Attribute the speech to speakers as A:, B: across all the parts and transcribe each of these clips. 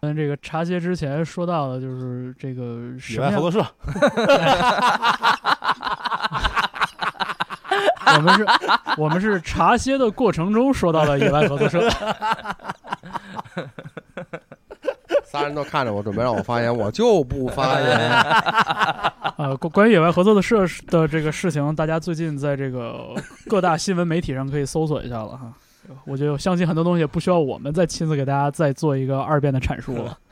A: 嗯，这个茶歇之前说到的就是这个
B: 野
A: 什么样？
B: 外合作社，
A: 我们是，我们是茶歇的过程中说到了野外合作社。
C: 仨人都看着我，准备让我发言，我就不发言。
A: 呃，关关于野外合作的社的这个事情，大家最近在这个各大新闻媒体上可以搜索一下了哈。我觉得相信很多东西不需要我们再亲自给大家再做一个二遍的阐述了。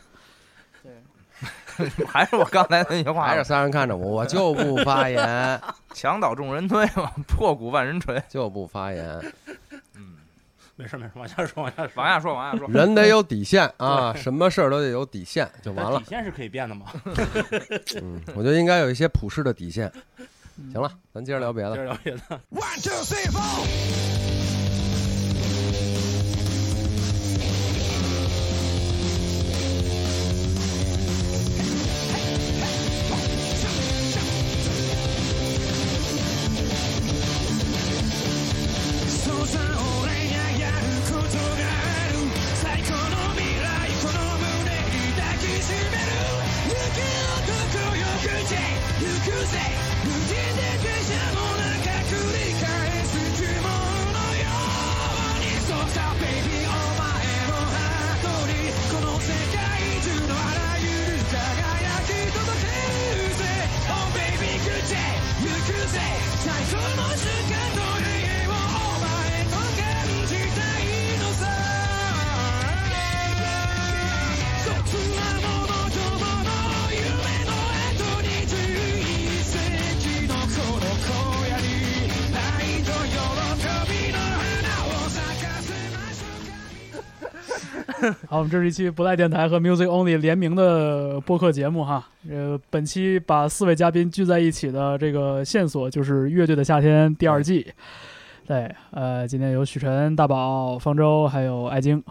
D: 对 还是我刚才那句话
C: 还是，三人看着我，我就不发言，
D: 墙倒众人推嘛，破鼓万人锤。
C: 就不发言。
D: 嗯，
B: 没事没事，往下说，往下说。
D: 往下说，往下说。
C: 人得有底线啊，什么事儿都得有底线，就完了
B: 底。线是可以变的嘛？
C: 嗯，我觉得应该有一些普世的底线。行了，咱接着聊别的。
B: 接着聊别的。
E: One, two, three, four.
A: 好，我们这是一期不赖电台和 Music Only 联名的播客节目哈。呃，本期把四位嘉宾聚在一起的这个线索就是《乐队的夏天》第二季。对，呃，今天有许晨、大宝、方舟，还有艾晶。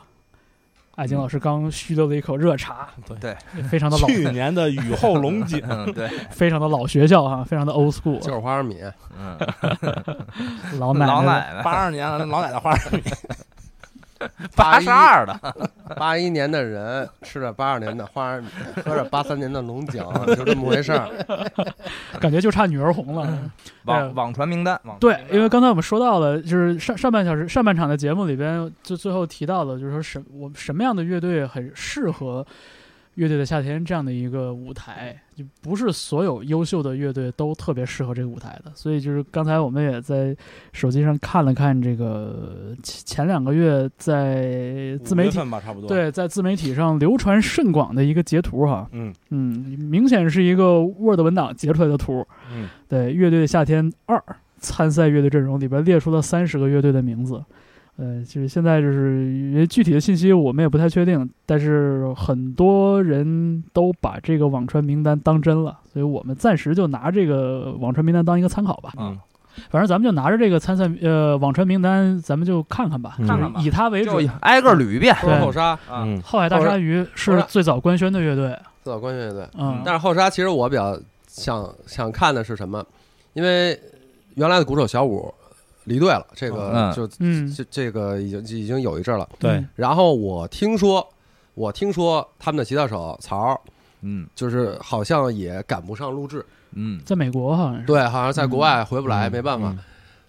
A: 艾晶老师刚虚溜了一口热茶，
D: 对，
A: 非常的老，
B: 去年的雨后龙井，
D: 嗯，对，
A: 非常的老学校哈，非常的 old school，
C: 就是花生米，
D: 嗯，
A: 老奶奶
D: 老奶奶。
B: 八二年老奶奶花生米，
D: 八十二的，
C: 八一年的人吃着八二年的花生米，喝着八三年的龙井，就这么回事儿。
A: 感觉就差女儿红了。
D: 网网传名单，网传
A: 对因为刚才我们说到了，就是上上半小时上半场的节目里边，就最后提到了，就是说什我们什么样的乐队很适合乐队的夏天这样的一个舞台，就不是所有优秀的乐队都特别适合这个舞台的。所以就是刚才我们也在手机上看了看这个前前两个月在自媒体
B: 吧，差不多。，
A: 对在自媒体上流传甚广的一个截图哈，
B: 嗯
A: 嗯，明显是一个 Word 文档截出来的图。
B: 嗯，
A: 对，乐队的夏天二参赛乐队阵容里边列出了三十个乐队的名字。呃，就是现在就是因为具体的信息我们也不太确定，但是很多人都把这个网传名单当真了，所以我们暂时就拿这个网传名单当一个参考吧。
B: 嗯，
A: 反正咱们就拿着这个参赛呃网传名单，咱们就看看吧，
D: 看看吧
A: 以它为
D: 就
A: 准。
D: 挨个捋一遍
C: 说后沙，
D: 啊，
B: 嗯，
A: 后海大鲨鱼是最早官宣的乐队，
C: 最早官宣乐队。
A: 嗯，
C: 但是后沙其实我比较想想看的是什么？因为原来的鼓手小五离队了，这个
D: 嗯。
C: 就
A: 嗯，
C: 这这个已经已经有一阵了。
B: 对。
A: 嗯，
C: 然后我听说，我听说他们的吉他手曹
D: 嗯。
C: 就是好像也赶不上录制，
D: 嗯，
A: 在美国好像是，
C: 对，好像在国外回不来，
B: 嗯。
C: 没办法。
B: 嗯。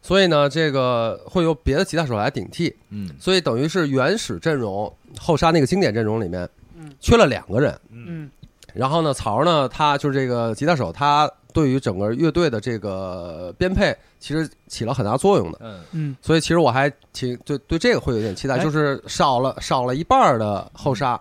C: 所以呢，这个会由别的吉他手来顶替，
D: 嗯。
C: 所以等于是原始阵容后沙那个经典阵容里面
A: 嗯。
C: 缺了两个人。
A: 嗯。
C: 然后呢，曹呢，他就是这个吉他手，他对于整个乐队的这个编配其实起了很大作用的。
D: 嗯
A: 嗯
C: 所以其实我还挺对对这个会有点期待，
A: 哎
C: 就是少了少了一半的后沙，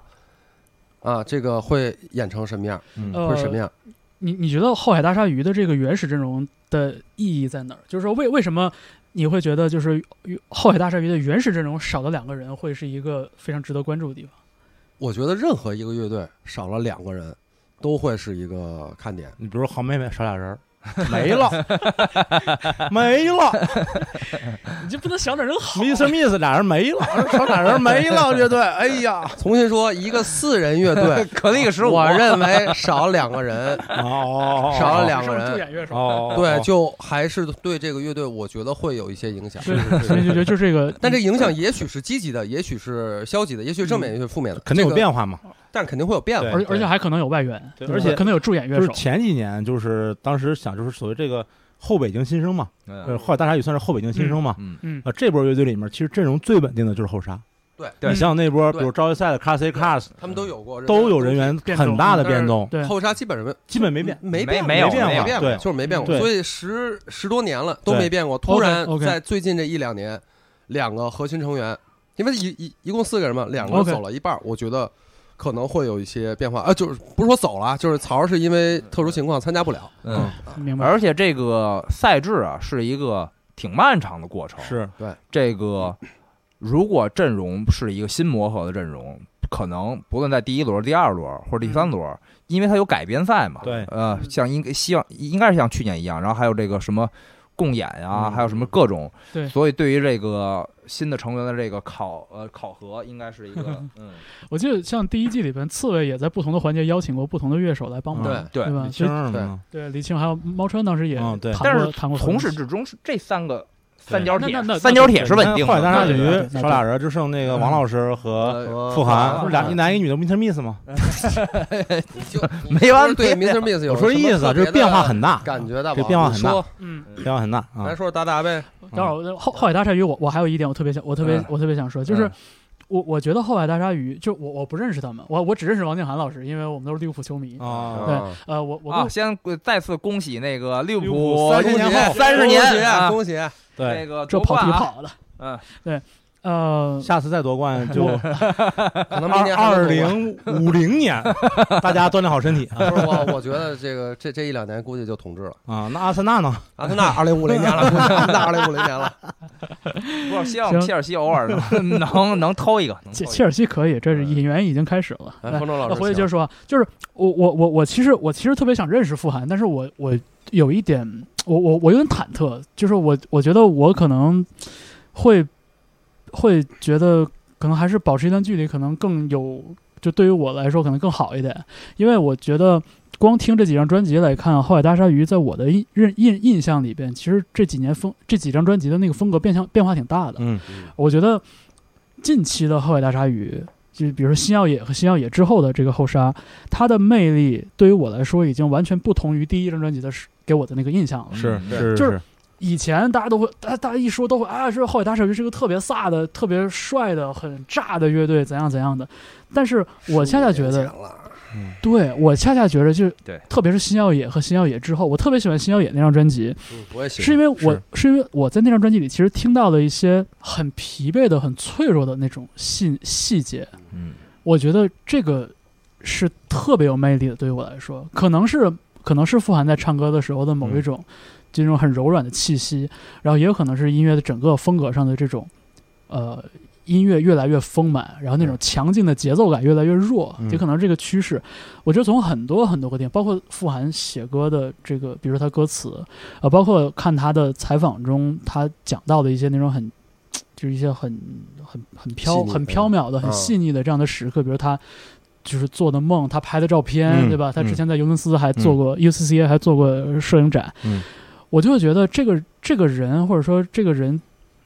C: 啊，这个会演成什么样？
B: 嗯
A: 呃
C: 会什么样？
A: 你你觉得后海大鲨鱼的这个原始阵容的意义在哪儿？就是说为为什么你会觉得就是后海大鲨鱼的原始阵容少了两个人，会是一个非常值得关注的地方？
C: 我觉得任何一个乐队少了两个人，都会是一个看点。
B: 你比如好妹妹少俩人儿，没了，没了
A: 你就不能想点人好
B: ？，Mr. Miss 俩人没了，少俩人没了，乐队，哎呀，
C: 重新说，一个四人乐队，
D: 可那个十五，
C: 我认为少两个人，
B: 哦，
C: 少了两个
A: 助
C: 人，
A: 演乐手。
B: 哦，
C: 对，就还是对这个乐队，我觉得会有一些影响。
A: 对，所以就就这个，
C: 但这影响也许是积极的，也许是消极的，也许正面，也许负面的，
B: 肯定有变化嘛，
C: 但肯定会有变化。
B: 对
A: 而而且还可能有外援，对
B: 而且
A: 可能有助演乐
B: 就是
A: 手。
B: 前几年就是当时想就是所谓这个后北京新生嘛，呃，
D: 嗯
B: 后来大鲨鱼算是后北京新生嘛。
D: 嗯
A: 嗯
B: 呃，这波乐队里面其实阵容最稳定的就是后沙。
C: 对
D: 对
B: 你像那波，比
C: 对
B: 如招业赛的 Class A Class，
C: 他们都有过，
B: 都有人员很大的变动，
A: 对
C: 后沙基本上
B: 基本没变。
C: 没变，
D: 没没有
C: 变
B: 没有
C: 变过，
B: 对
C: 就是没变过。所以十十多年了都没变过，突然在最近这一两年，两个核心成员，因为一一一共四个人嘛，两个走了一半，我觉得可能会有一些变化。啊，就是不是说走了，就是曹儿是因为特殊情况参加不了，
D: 嗯，
A: 明白？
D: 而且这个赛制啊是一个挺漫长的过程。
B: 是。对。
D: 这个，如果阵容是一个新磨合的阵容，可能不论在第一轮、第二轮或者第三轮，因为它有改编赛嘛，
B: 对。
D: 呃，像应希望应该是像去年一样，然后还有这个什么共演呀、
B: 嗯。
D: 还有什么各种，
A: 对。
D: 所以对于这个新的成员的这个考呃考核，应该是一个 嗯，
A: 我记得像第一季里边，刺猬也在不同的环节邀请过不同的乐手来帮忙，
B: 嗯
D: 对
A: 对吧？
B: 李青对，
A: 对李青还有猫川当时也
B: 嗯对。
D: 但是
A: 谈过
D: 从始至终是这三个三角铁
A: 那那那，
D: 三角铁是稳定
B: 后海大鲨
D: 的，
B: 鱼
A: 对对对
B: 少俩人，就剩那个王老师和
C: 呃
B: 傅涵，不是俩
C: 呃
B: 一男一女的 Mr. Miss 吗？
D: 没完
C: 对
D: 没
C: Mr. Miss 有
B: 我说
C: 什么
B: 意思就是变化很大，
C: 感觉到，
B: 这变化很大
A: 嗯，
B: 变化很大啊
C: 来。说说达达呗，
A: 待会儿后后海大鲨鱼，我我还有一点我特别想，我特别、
D: 嗯
A: 我特别想说，就是
D: 嗯
A: 我我觉得后海大鲨鱼，就我我不认识他们，我我只认识王静涵老师，因为我们都是利物浦球迷。
B: 啊，
A: 对
C: 啊
A: 呃，我我
D: 啊，先再次恭喜那个利物浦
B: 浦30年后
D: 三十年
C: 恭喜
D: 啊
C: 恭喜！
B: 对
D: 这，个
A: 这跑题跑的，
D: 嗯，
A: 对，呃，
B: 下次再夺冠就
C: 可能明
B: 二
C: 年还能夺冠
B: 二零五零年，大家锻炼好身体啊
C: 不是我，我觉得这个这这一两年估计就统治了。
B: 啊！那阿森纳呢？
C: 阿森纳二零五零年了，估计阿森纳二零五零年了。
D: 不是希望
A: 行
D: 切尔西偶尔能能能偷一个，能偷一
A: 切切尔西可以，这是引援已经开始了。
C: 方舟老师，
A: 那回去接着说啊，就是我我我我其实我其实特别想认识傅涵，但是我我有一点，我我我有点忐忑，就是我我觉得我可能会会觉得可能还是保持一段距离，可能更有，就对于我来说可能更好一点，因为我觉得。光听这几张专辑来看，《后海大鲨鱼》在我的印印印印象里边，其实这几年风这几张专辑的那个风格变相变化挺大的。
B: 嗯，
A: 我觉得近期的后海大鲨鱼，就比如说新耀野和新耀野之后的这个后沙，它的魅力对于我来说已经完全不同于第一张专辑的是给我的那个印象了。
B: 是
D: 嗯
B: 是
A: 就是以前大家都会，大大家一说都会啊，说后海大鲨鱼是个特别飒的、特别帅的、很炸的乐队，怎样怎样的。但是我恰恰觉得，对我恰恰觉得就
D: 对
A: 特别是新耀野和新耀野之后，我特别喜欢新耀野那张专辑，
C: 嗯，我也喜欢。
A: 是因为我
B: 是
A: 是因为我在那张专辑里其实听到了一些很疲惫的、很脆弱的那种细细节，
D: 嗯
A: 我觉得这个是特别有魅力的。对于我来说，可能是可能是富含在唱歌的时候的某一种、就这种很柔软的气息，然后也有可能是音乐的整个风格上的这种呃。音乐越来越丰满，然后那种强劲的节奏感越来越弱，
B: 嗯。
A: 也可能这个趋势。我觉得从很多很多个点，包括富含写歌的这个，比如说他歌词，呃，包括看他的采访中，他讲到的一些那种很，就是一些很很很飘很飘渺的、很
C: 嗯。
A: 细腻的这样的时刻，比如他就是做的梦，他拍的照片，
B: 嗯
A: 对吧？他之
B: 嗯。
A: 前在尤文斯还做过、UCCA 还做过摄影展，
B: 嗯。
A: 我就会觉得这个这个人或者说这个人，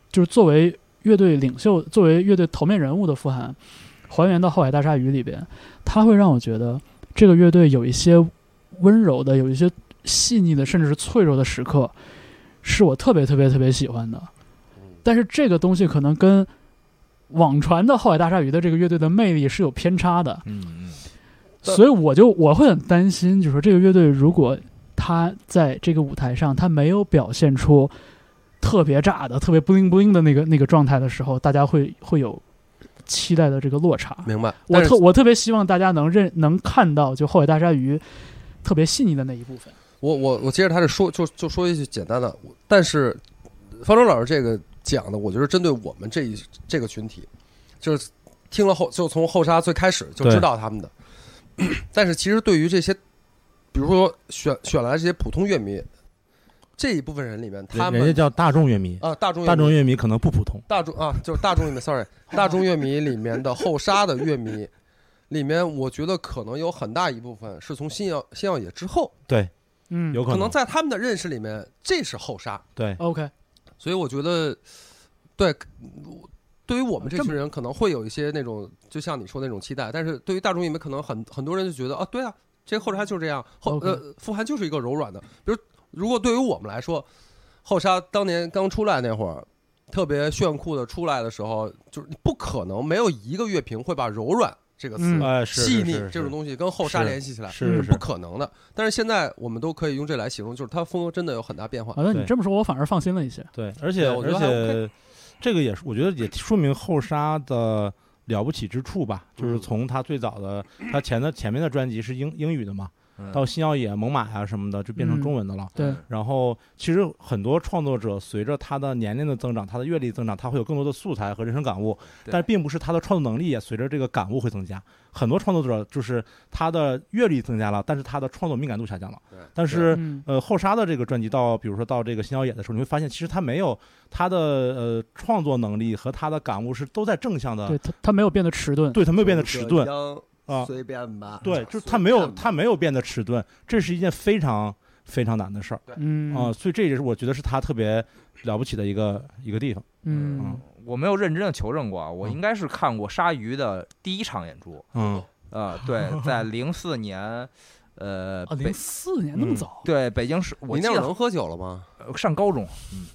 A: 就是作为乐队领袖，作为乐队头面人物的富含，还原到《后海大鲨鱼》里边，他会让我觉得这个乐队有一些温柔的，有一些细腻的，甚至是脆弱的时刻，是我特别特别特别喜欢的。但是这个东西可能跟网传的《后海大鲨鱼》的这个乐队的魅力是有偏差的，
D: 嗯嗯。
A: 所以我就我会很担心，就是说这个乐队如果他在这个舞台上他没有表现出特别炸的、特别 bling bling 的那个那个状态的时候，大家会会有期待的这个落差。
C: 明白。
A: 我特我特别希望大家能认能看到就后海大鲨鱼特别细腻的那一部分。
C: 我我我接着他这说，就就说一句简单的，但是方舟老师这个讲的，我觉得针对我们这一这个群体，就是听了后就从后沙最开始就知道他们的，但是其实对于这些，比如说选选来这些普通乐迷这一部分人里面，他们
B: 人家叫大众乐迷，
C: 啊大众乐迷
B: 大众乐迷可能不普通。
C: 大众啊，就是大众乐迷，sorry，大众乐迷里面的后沙的乐迷里面，我觉得可能有很大一部分是从新耀新耀野之后，
B: 对，
A: 嗯，
B: 有
C: 可能在他们的认识里面，这是后沙。
B: 对，
A: 哦 OK，
C: 所以我觉得，对，对于我们这群人可能会有一些那种，就像你说的那种期待，但是对于大众影迷，可能很很多人就觉得啊，对啊，这个后沙就是这样，后呃富含就是一个柔软的。比如，如果对于我们来说，后沙当年刚出来那会儿，特别炫酷的出来的时候，就是你不可能没有一个乐评会把柔软这个词、
A: 嗯
B: 哎，
C: 细腻这种东西跟后沙联系起来。
B: 是是
C: 不可能的，但是现在我们都可以用这来形容，就是它风格真的有很大变化。
A: 好的，你这么说，我反而放心了一些。
B: 对，而且而
C: 对我觉得还
B: 且这个也是，我觉得也说明后沙的了不起之处吧，就是
C: 嗯
B: 从他最早的他前的前面的专辑是英英语的嘛，
D: 嗯
B: 到新耀野、猛犸呀什么的就变成
A: 嗯
B: 中文的了。
A: 对，
B: 然后，其实很多创作者随着他的年龄的增长，他的阅历增长，他会有更多的素材和人生感悟，
D: 对
B: 但并不是他的创作能力也随着这个感悟会增加。很多创作者就是他的阅历增加了，但是他的创作敏感度下降了。
C: 对
B: 但是
A: 嗯
B: 呃，后沙的这个专辑到，比如说到这个新耀野的时候，你会发现，其实他没有他的呃创作能力和他的感悟是都在正向的，
A: 对他他没有变得迟钝。
B: 对他没有变得迟钝啊，
C: 随便吧。
B: 对，就是他没有他没有变得迟钝，这是一件非常非常难的事儿。
A: 嗯。
B: 啊，所以这也是我觉得是他特别了不起的一个一个地方。
A: 嗯。
D: 我没有认真的求证过啊，我
B: 嗯
D: 应该是看过鲨鱼的第一场演出，
B: 嗯。
D: 呃，对，在零四年，呃，
A: 零四年那么
B: 嗯。
A: 早，
D: 对北京市，我记得
C: 你那会儿能喝酒了吗？
D: 呃上高中，嗯，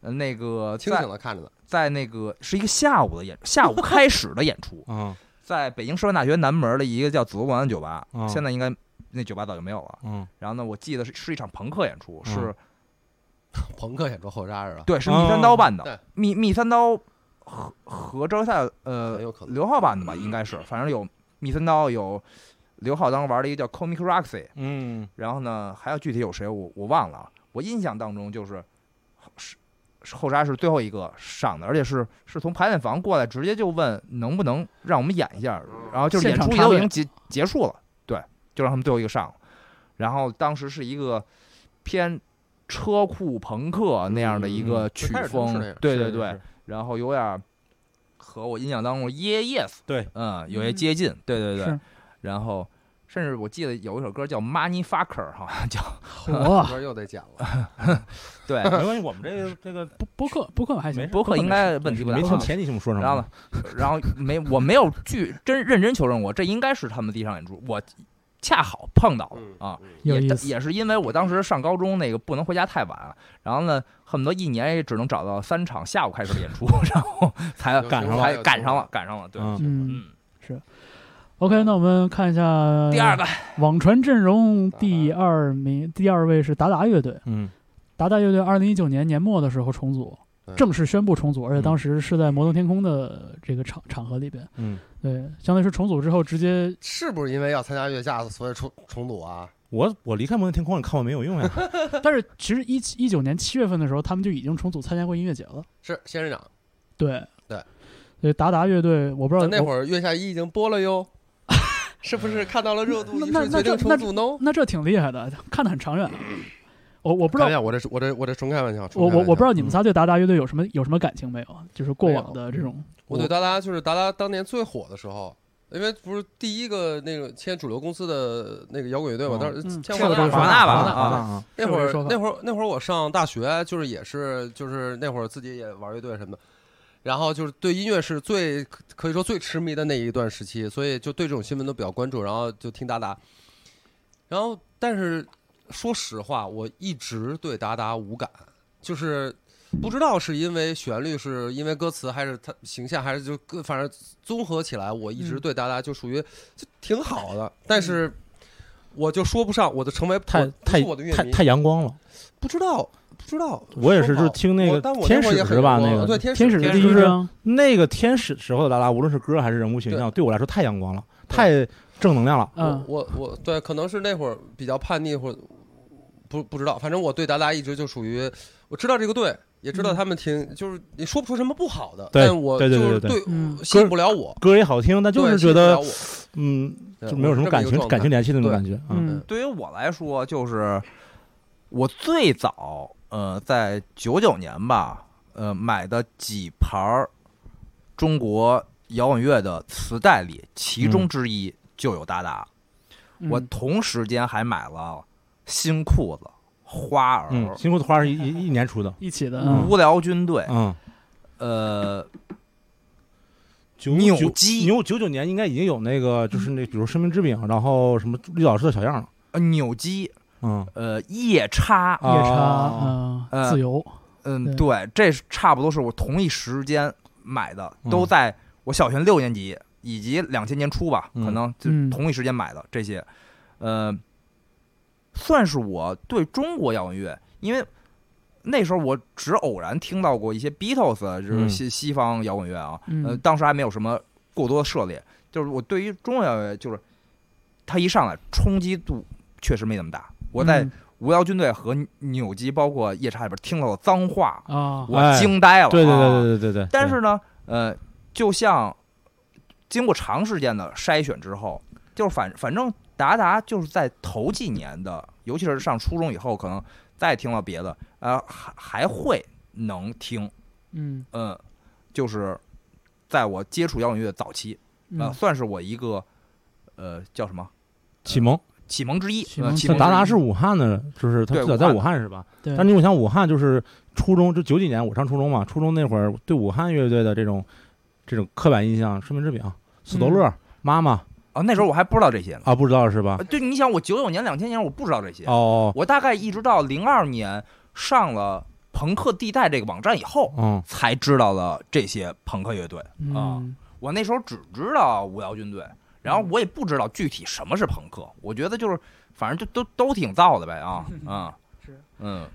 D: 呃 那个
C: 清
D: 在
C: 醒的看着呢。
D: 在那个是一个下午的演，下午开始的演出，
B: 嗯
D: 在北京师范大学南门的一个叫紫罗兰的酒吧，
B: 嗯
D: 现在应该那酒吧早就没有了。
B: 嗯
D: 然后呢，我记得是是一场朋克演出，
B: 嗯
D: 是
C: 朋克演出后扎是吧？
D: 对，是密三刀办
C: 对
D: 的，密密三刀和和周赛呃
C: 有可能
D: 刘浩办的吧，应该是，反正有密三刀有刘浩当时玩了一个叫 Comic Roxy，
B: 嗯
D: 然后呢还有具体有谁我我忘了啊，我印象当中就是后沙是最后一个上的，而且是是从排练房过来，直接就问能不能让我们演一下，然后就是演出都已经结结束了，对，就让他们最后一个上了，然后当时是一个偏车库朋克那样的一个曲风对对对。然后有点儿和我印象当中耶 yes
B: 对，
D: 嗯有些接近，对对对，然后甚至我记得有一首歌叫 Money Fucker 好像叫
A: 我
C: 这又得剪了。
D: 对，
B: 没关系，我们这个这个
A: 播播客播客还行
D: 播，客应该问题不大
B: 没。听前几期我们说什么？
D: 然后呢，然后没我没有据真认真求证过，这应该是他们第一场演出，我恰好碰到了
C: 嗯
D: 啊。也。也是因为我当时上高中，那个不能回家太晚，然后呢，恨不得一年也只能找到三场下午开始的演出，然后才
B: 赶上了
D: 赶上了，赶上了，对，
B: 嗯，
A: ，OK，那我们看一下
D: 第二个
A: 网传阵容第二名，第二位是达达乐队。
B: 嗯
A: 达达乐队二零一九年年末的时候重组，正式宣布重组，而且
B: 嗯
A: 当时是在摩登天空的这个场场合里边。
B: 嗯，
A: 对，相当于是重组之后直接
C: 是不是因为要参加月下，所以重重组啊？
B: 我我离开摩登天空，你看我没有用呀。
A: 但是其实一一九年七月份的时候，他们就已经重组参加过音乐节了。
C: 是仙人掌，
A: 对
C: 对，
A: 所以达达乐队，我不知道
C: 那会
A: 儿
C: 儿月下一已经播了哟，是不是看到了热度，
A: 那那那
C: 重组呢？
A: 那这挺厉害的，看得很长远。我我不知道
C: 我这我这我这纯开玩笑，
A: 我我我不知道你们仨对达达乐队有什么有什么感情没有？就是过往的这种，
C: 我对达达就是达达当年最火的时候，因为不是第一个那个签主流公司的那个摇滚乐队嘛，
B: 哦
C: 当时
A: 嗯
C: 签
A: 这个都是
C: 华纳华
D: 纳吧啊
B: 啊
C: 那会儿那会儿那会儿我上大学，就是也是就是那会儿自己也玩乐队什么的，然后就是对音乐是最可以说最痴迷的那一段时期，所以就对这种新闻都比较关注，然后就听达达，然后但是说实话，我一直对达达无感，就是不知道是因为旋律，是因为歌词，还是他形象，还是就各反正综合起来，我一直
A: 嗯
C: 对达达就属于就挺好的，但是我就说不上，我就成为
B: 太太
C: 我的乐迷，
B: 太太阳光了。
C: 不知道，不知道。
B: 我也是就是听那个天使是吧那个
C: 对天
A: 天使的
C: 天
A: 第一是，
B: 那个天使时候的达达，无论是歌还是人物形象，对。我来说太阳光了，太正能量了。
A: 嗯，
C: 我我我对，可能是那会儿比较叛逆，或者不不知道，反正我对达达一直就属于我知道这个队，也知道
A: 嗯。
C: 他们挺，就是你说不出什么不好的，
B: 对
C: 但我
B: 对对
C: 就是
B: 对对
A: 嗯。
C: 吸引不了我，
B: 歌也好听，但就是觉得嗯，就没有什么感情感情联系的那种感觉。嗯。
A: 嗯。
D: 对于我来说，就是我最早呃在九九年吧，呃买的几盘儿中国摇滚乐的磁带里，其中
B: 嗯
D: 之一就有达达。我
A: 嗯
D: 同时间还买了新裤子、花儿、
B: 嗯，辛苦的花是一一一年出的。
A: 一起的，
B: 嗯
D: 无聊军队，
B: 嗯
D: 呃，
B: 九九
D: 扭机
B: 扭九九年应该已经有那个，就是那比如生命之饼，然后什么绿岛师的小样了。
D: 呃扭机，
B: 嗯，
D: 呃，夜叉，
B: 啊。
A: 夜叉，
B: 哦
A: 嗯，
D: 呃
A: 自由，
D: 嗯，
A: 对。
D: 对，这是差不多是我同一时间买的，
B: 嗯。
D: 都在我小学六年级以及两千年初吧，
B: 嗯。
D: 可能就
A: 嗯。
D: 同一时间买的这些，呃，算是我对中国摇滚乐，因为那时候我只偶然听到过一些 Beatles，就是
B: 嗯。
D: 西西方摇滚乐啊，呃，
A: 嗯
D: 当时还没有什么过多的涉猎，就是我对于中国摇滚乐，就是它一上来冲击度确实没那么大。我在
A: 嗯。
D: 无聊军队和扭机，包括夜叉里边听到的脏话，
A: 啊，
D: 我
B: 哎。
D: 惊呆了。
B: 对对
D: 啊。
B: 对对对对对。
D: 但是呢，呃，就像经过长时间的筛选之后，就是反反正达达就是在头几年的，尤其是上初中以后，可能再听到别的，呃，还还会能听，
A: 嗯。
D: 嗯，就是在我接触摇滚乐早期，呃，
A: 嗯，
D: 算是我一个呃叫什么？
B: 启蒙，
D: 启蒙之一，
A: 启蒙
D: 呃启蒙之一
B: 达达是武汉的，就是他
D: 对
B: 最早在
D: 武
B: 武汉是吧？
A: 对，
B: 但你我想，武汉就是初中，就九几年我上初中嘛，初中那会儿对武汉乐队的这种这种刻板印象，生命之饼、斯多勒、妈妈
D: 啊，那时候我还不知道这些呢。
B: 啊，不知道是吧
D: 呃？对，你想我九九年、两千年我不知道这些，
B: 哦，
D: 我大概一直到零二年上了朋克地带这个网站以后，
B: 嗯
D: 才知道了这些朋克乐队。啊
A: 嗯
D: 我那时候只知道五幺军队，然后我也不知道具体什么是朋克。我觉得就是反正就都都挺燥的呗啊，嗯，
A: 是
D: 嗯，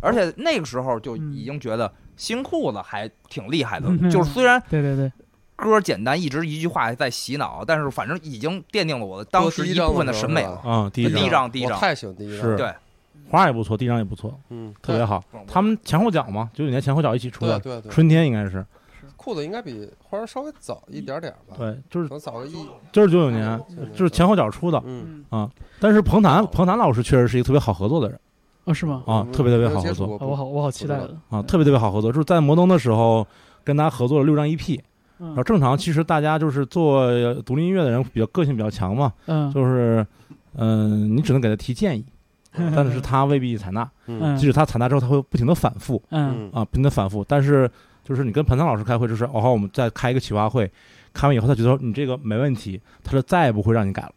D: 而且那个时候就
A: 嗯。
D: 已经觉得新裤子还挺厉害的，
A: 嗯
D: 就是虽然
A: 对对对，
D: 歌简单，一直一句话在洗脑，但是反正已经奠定了我的当时一部分的审美了。
B: 啊，第一
D: 第一
B: 张。
D: 第一张
C: 太喜欢第一张，
B: 是。
D: 对，
B: 花也不错，第一张也不错，
C: 嗯，
B: 特别好。他们前后脚嘛，九九年前后脚一起出的，
C: 对对对，
B: 春天应该是
C: 裤子应该比花儿稍微早一点点吧，，
B: 对，就是
C: 能早个一，
B: 就是九九年，就是前后脚出的。
C: 嗯，
A: 啊，
B: 但是彭坦彭坦老师确实是一个特别好合作的人
A: 哦，是吗？
B: 啊，
C: 嗯
B: 特别特别好合作
A: 我好，我好期待的，
B: 啊，特别特别好合作。就是在摩登的时候跟他合作了六张 EP，然后
A: 嗯
B: 正常其实大家就是做独立音乐的人比较个性比较强嘛，
A: 嗯，
B: 就是嗯，你只能给他提建议，但是他未必采纳。
A: 嗯
B: 即使他采纳之后，他会不停的反复
A: 嗯
B: 啊，不停的反复。但是就是你跟彭仓老师开会，就是哦好，我们再开一个企划会，开完以后他觉得说你这个没问题，他就再也不会让你改了。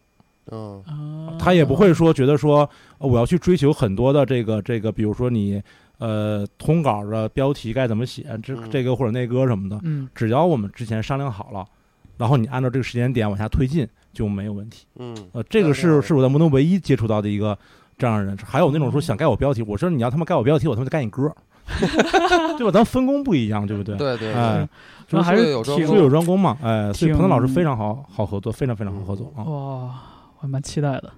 C: 嗯。
A: 啊
B: 他也不会说觉得说呃我要去追求很多的这个这个，比如说你呃通稿的标题该怎么写，这
C: 嗯。
B: 这个或者那个什么的，
A: 嗯。
B: 只要我们之前商量好了，然后你按照这个时间点往下推进就没有问题。
C: 嗯，
B: 呃，这个是是我在摩登唯一接触到的一个这样的人。还有那种说想盖我标题，我说你要他妈盖我标题，我他妈就盖你歌，对吧？咱分工不一样，对不对？
C: 对对
B: 哎
C: 主
A: 要还是
C: 有专
A: 挺
B: 术有专攻嘛，哎，所以
A: 挺
B: 彭坦老师非常好好合作，非常非常好合作啊。
A: 哇，我还蛮期待的，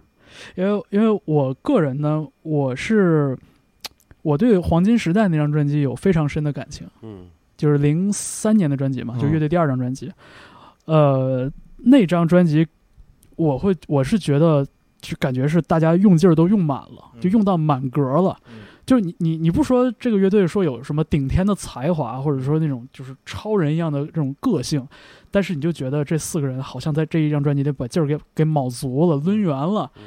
A: 因为因为我个人呢，我是我对黄金时代那张专辑有非常深的感情，
C: 嗯
A: 就是零三年的专辑嘛，
B: 嗯
A: 就乐队第二张专辑，呃，那张专辑我会我是觉得就感觉是大家用劲儿都用满了，就用到满格了。
B: 嗯
A: 就是你你你不说这个乐队说有什么顶天的才华，或者说那种就是超人一样的这种个性，但是你就觉得这四个人好像在这一张专辑里把劲儿给给卯足了，抡圆了。
C: 嗯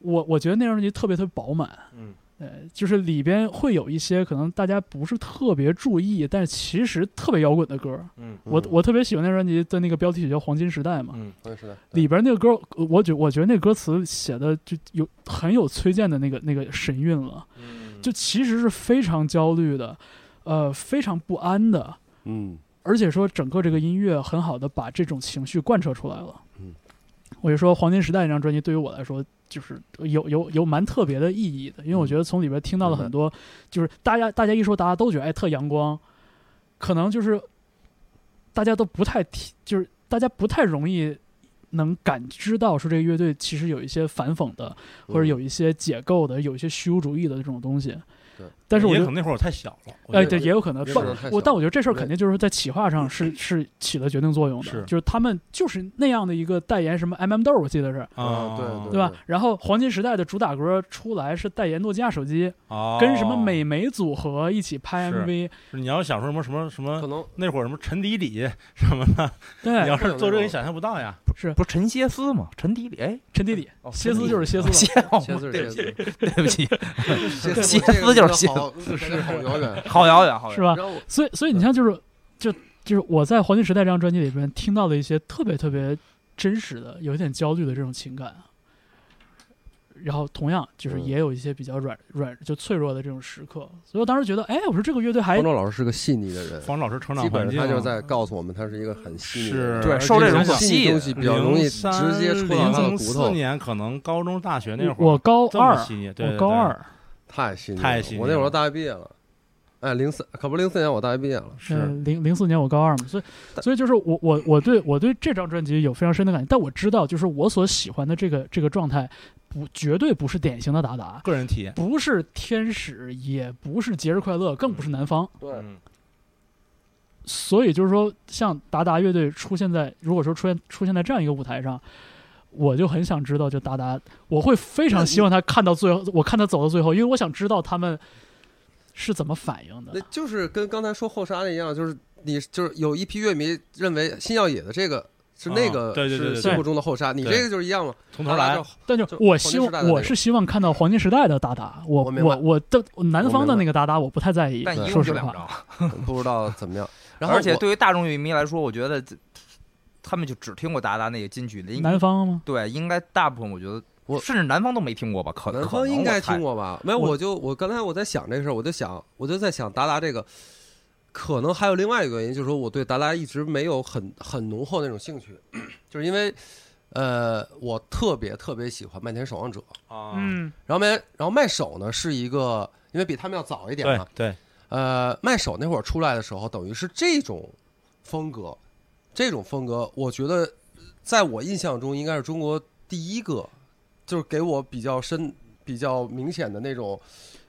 A: 我我觉得那张专辑特别特别饱满，
B: 嗯，
A: 呃，就是里边会有一些可能大家不是特别注意，但其实特别摇滚的歌。
B: 嗯。
A: 我我特别喜欢那张专辑的那个标题曲叫《黄金时代》嘛，
B: 嗯
C: 黄金时代，
A: 里边那个歌，呃我觉我觉得那歌词写的就有很有崔健的那个那个神韵了，
B: 嗯。
A: 就其实是非常焦虑的，呃，非常不安的，
C: 嗯。
A: 而且说整个这个音乐很好的把这种情绪贯彻出来了。
C: 嗯，
A: 我就说《黄金时代》这张专辑对于我来说就是有有有蛮特别的意义的，因为我觉得从里边听到了很多，就是大家大家一说，大家都觉得哎特阳光，可能就是大家都不太提，就是大家不太容易。能感知到说这个乐队其实有一些反讽的，或者有一些解构的，有一些虚无主义的这种东西
C: 对。
A: 但是我觉得
B: 可能那会儿我太小了，
A: 哎，对，也有可能。不
C: 也可能太，小
A: 我但我觉得这事儿肯定就是在企划上是 是起了决定作用的，
B: 是。
A: 就是他们就是那样的一个代言什么 M M 豆，我记得是
B: 啊，
C: 对对
A: 对。吧？然后黄金时代的主打歌出来是代言诺基亚手机，
B: 哦
A: 跟什么美眉组合一起拍 MV，
B: 你要想说什么什么什么
C: 可能
B: 那会儿什么陈迪里什么的，
A: 对你
B: 要，是做这个你想象不到呀。
A: 是。
D: 不是陈歇斯吗？陈迪里，哎，
A: 陈迪里，
D: 哦
A: 歇斯就是歇斯
D: 歇
C: 斯
D: 对
C: 是
D: 不起，
C: 斯，
D: 对不起，
C: 歇
D: 歇斯就是
C: 好，感觉好遥远，
D: 好遥远，好遥远。
A: 是吧？所以所以你像就是就就是我在《黄金时代》这张专辑里边听到的一些特别特别真实的、有一点焦虑的这种情感。然后同样就是
C: 嗯
A: 也有一些比较软软就脆弱的这种时刻，所以我当时觉得，哎，我说这个乐队还
C: 方舟老师是个细腻的人，
B: 方老师成长
C: 基本
B: 环境
C: 上他就在告诉我们，他是一个很细腻的人，
D: 对受这种
C: 细腻东西比较容易直接戳到他的
B: 零
C: 骨头，
B: 四年可能高中大学那会儿，
A: 我高二，我高，二，
C: 太细腻了，
B: 太细腻
C: 我那会儿大学毕业了，哎，零四可不零四年我大学毕业了，
B: 是。
A: 嗯，零零四年我高二嘛，所以所以就是我我我对我对这张专辑有非常深的感觉，但我知道就是我所喜欢的这个这个状态，不绝对不是典型的达达，
B: 个人体验，
A: 不是天使，也不是节日快乐，更不是南方。
C: 对，
B: 嗯，
A: 所以就是说，像达达乐队出现在如果说出现出现在这样一个舞台上，我就很想知道，就达达，我会非常希望他看到最后，我看他走到最后，因为我想知道他们是怎么反应的
C: 那。就是跟刚才说后沙的一样，就是你就是有一批乐迷认为新耀野的这个是那个
B: 啊对对对对
C: 是心目中的后沙，你这个就是一样嘛，
B: 从头来，
A: 但就
C: 就
A: 我希望我是希望看到黄金时代的达达，我
C: 我
A: 我我的南方的那个达达我不太在意
D: 但一，
A: 说实
D: 共就两
A: 话。
D: 张，
C: 不知道怎么样。然后
D: 而且对于大众乐迷来说，我觉得这他们就只听过达达那个金曲的，应
A: 南方吗？
D: 对，应该大部分我觉得
C: 我
D: 甚至南方都没听过吧？可
C: 南
D: 可能
C: 方应该听过吧？没有，
A: 我
C: 我就我刚才我在想这个事儿，我就想我就在想达达这个，可能还有另外一个原因，就是说我对达达一直没有很很浓厚那种兴趣，就是因为呃，我特别特别喜欢麦田守望者，
B: 啊，
A: 嗯，
C: 然后麦然后麦手呢是一个，因为比他们要早一点嘛，
B: 对对，
C: 呃，麦手那会儿出来的时候，等于是这种风格，这种风格，我觉得在我印象中应该是中国第一个，就是给我比较深、比较明显的那种，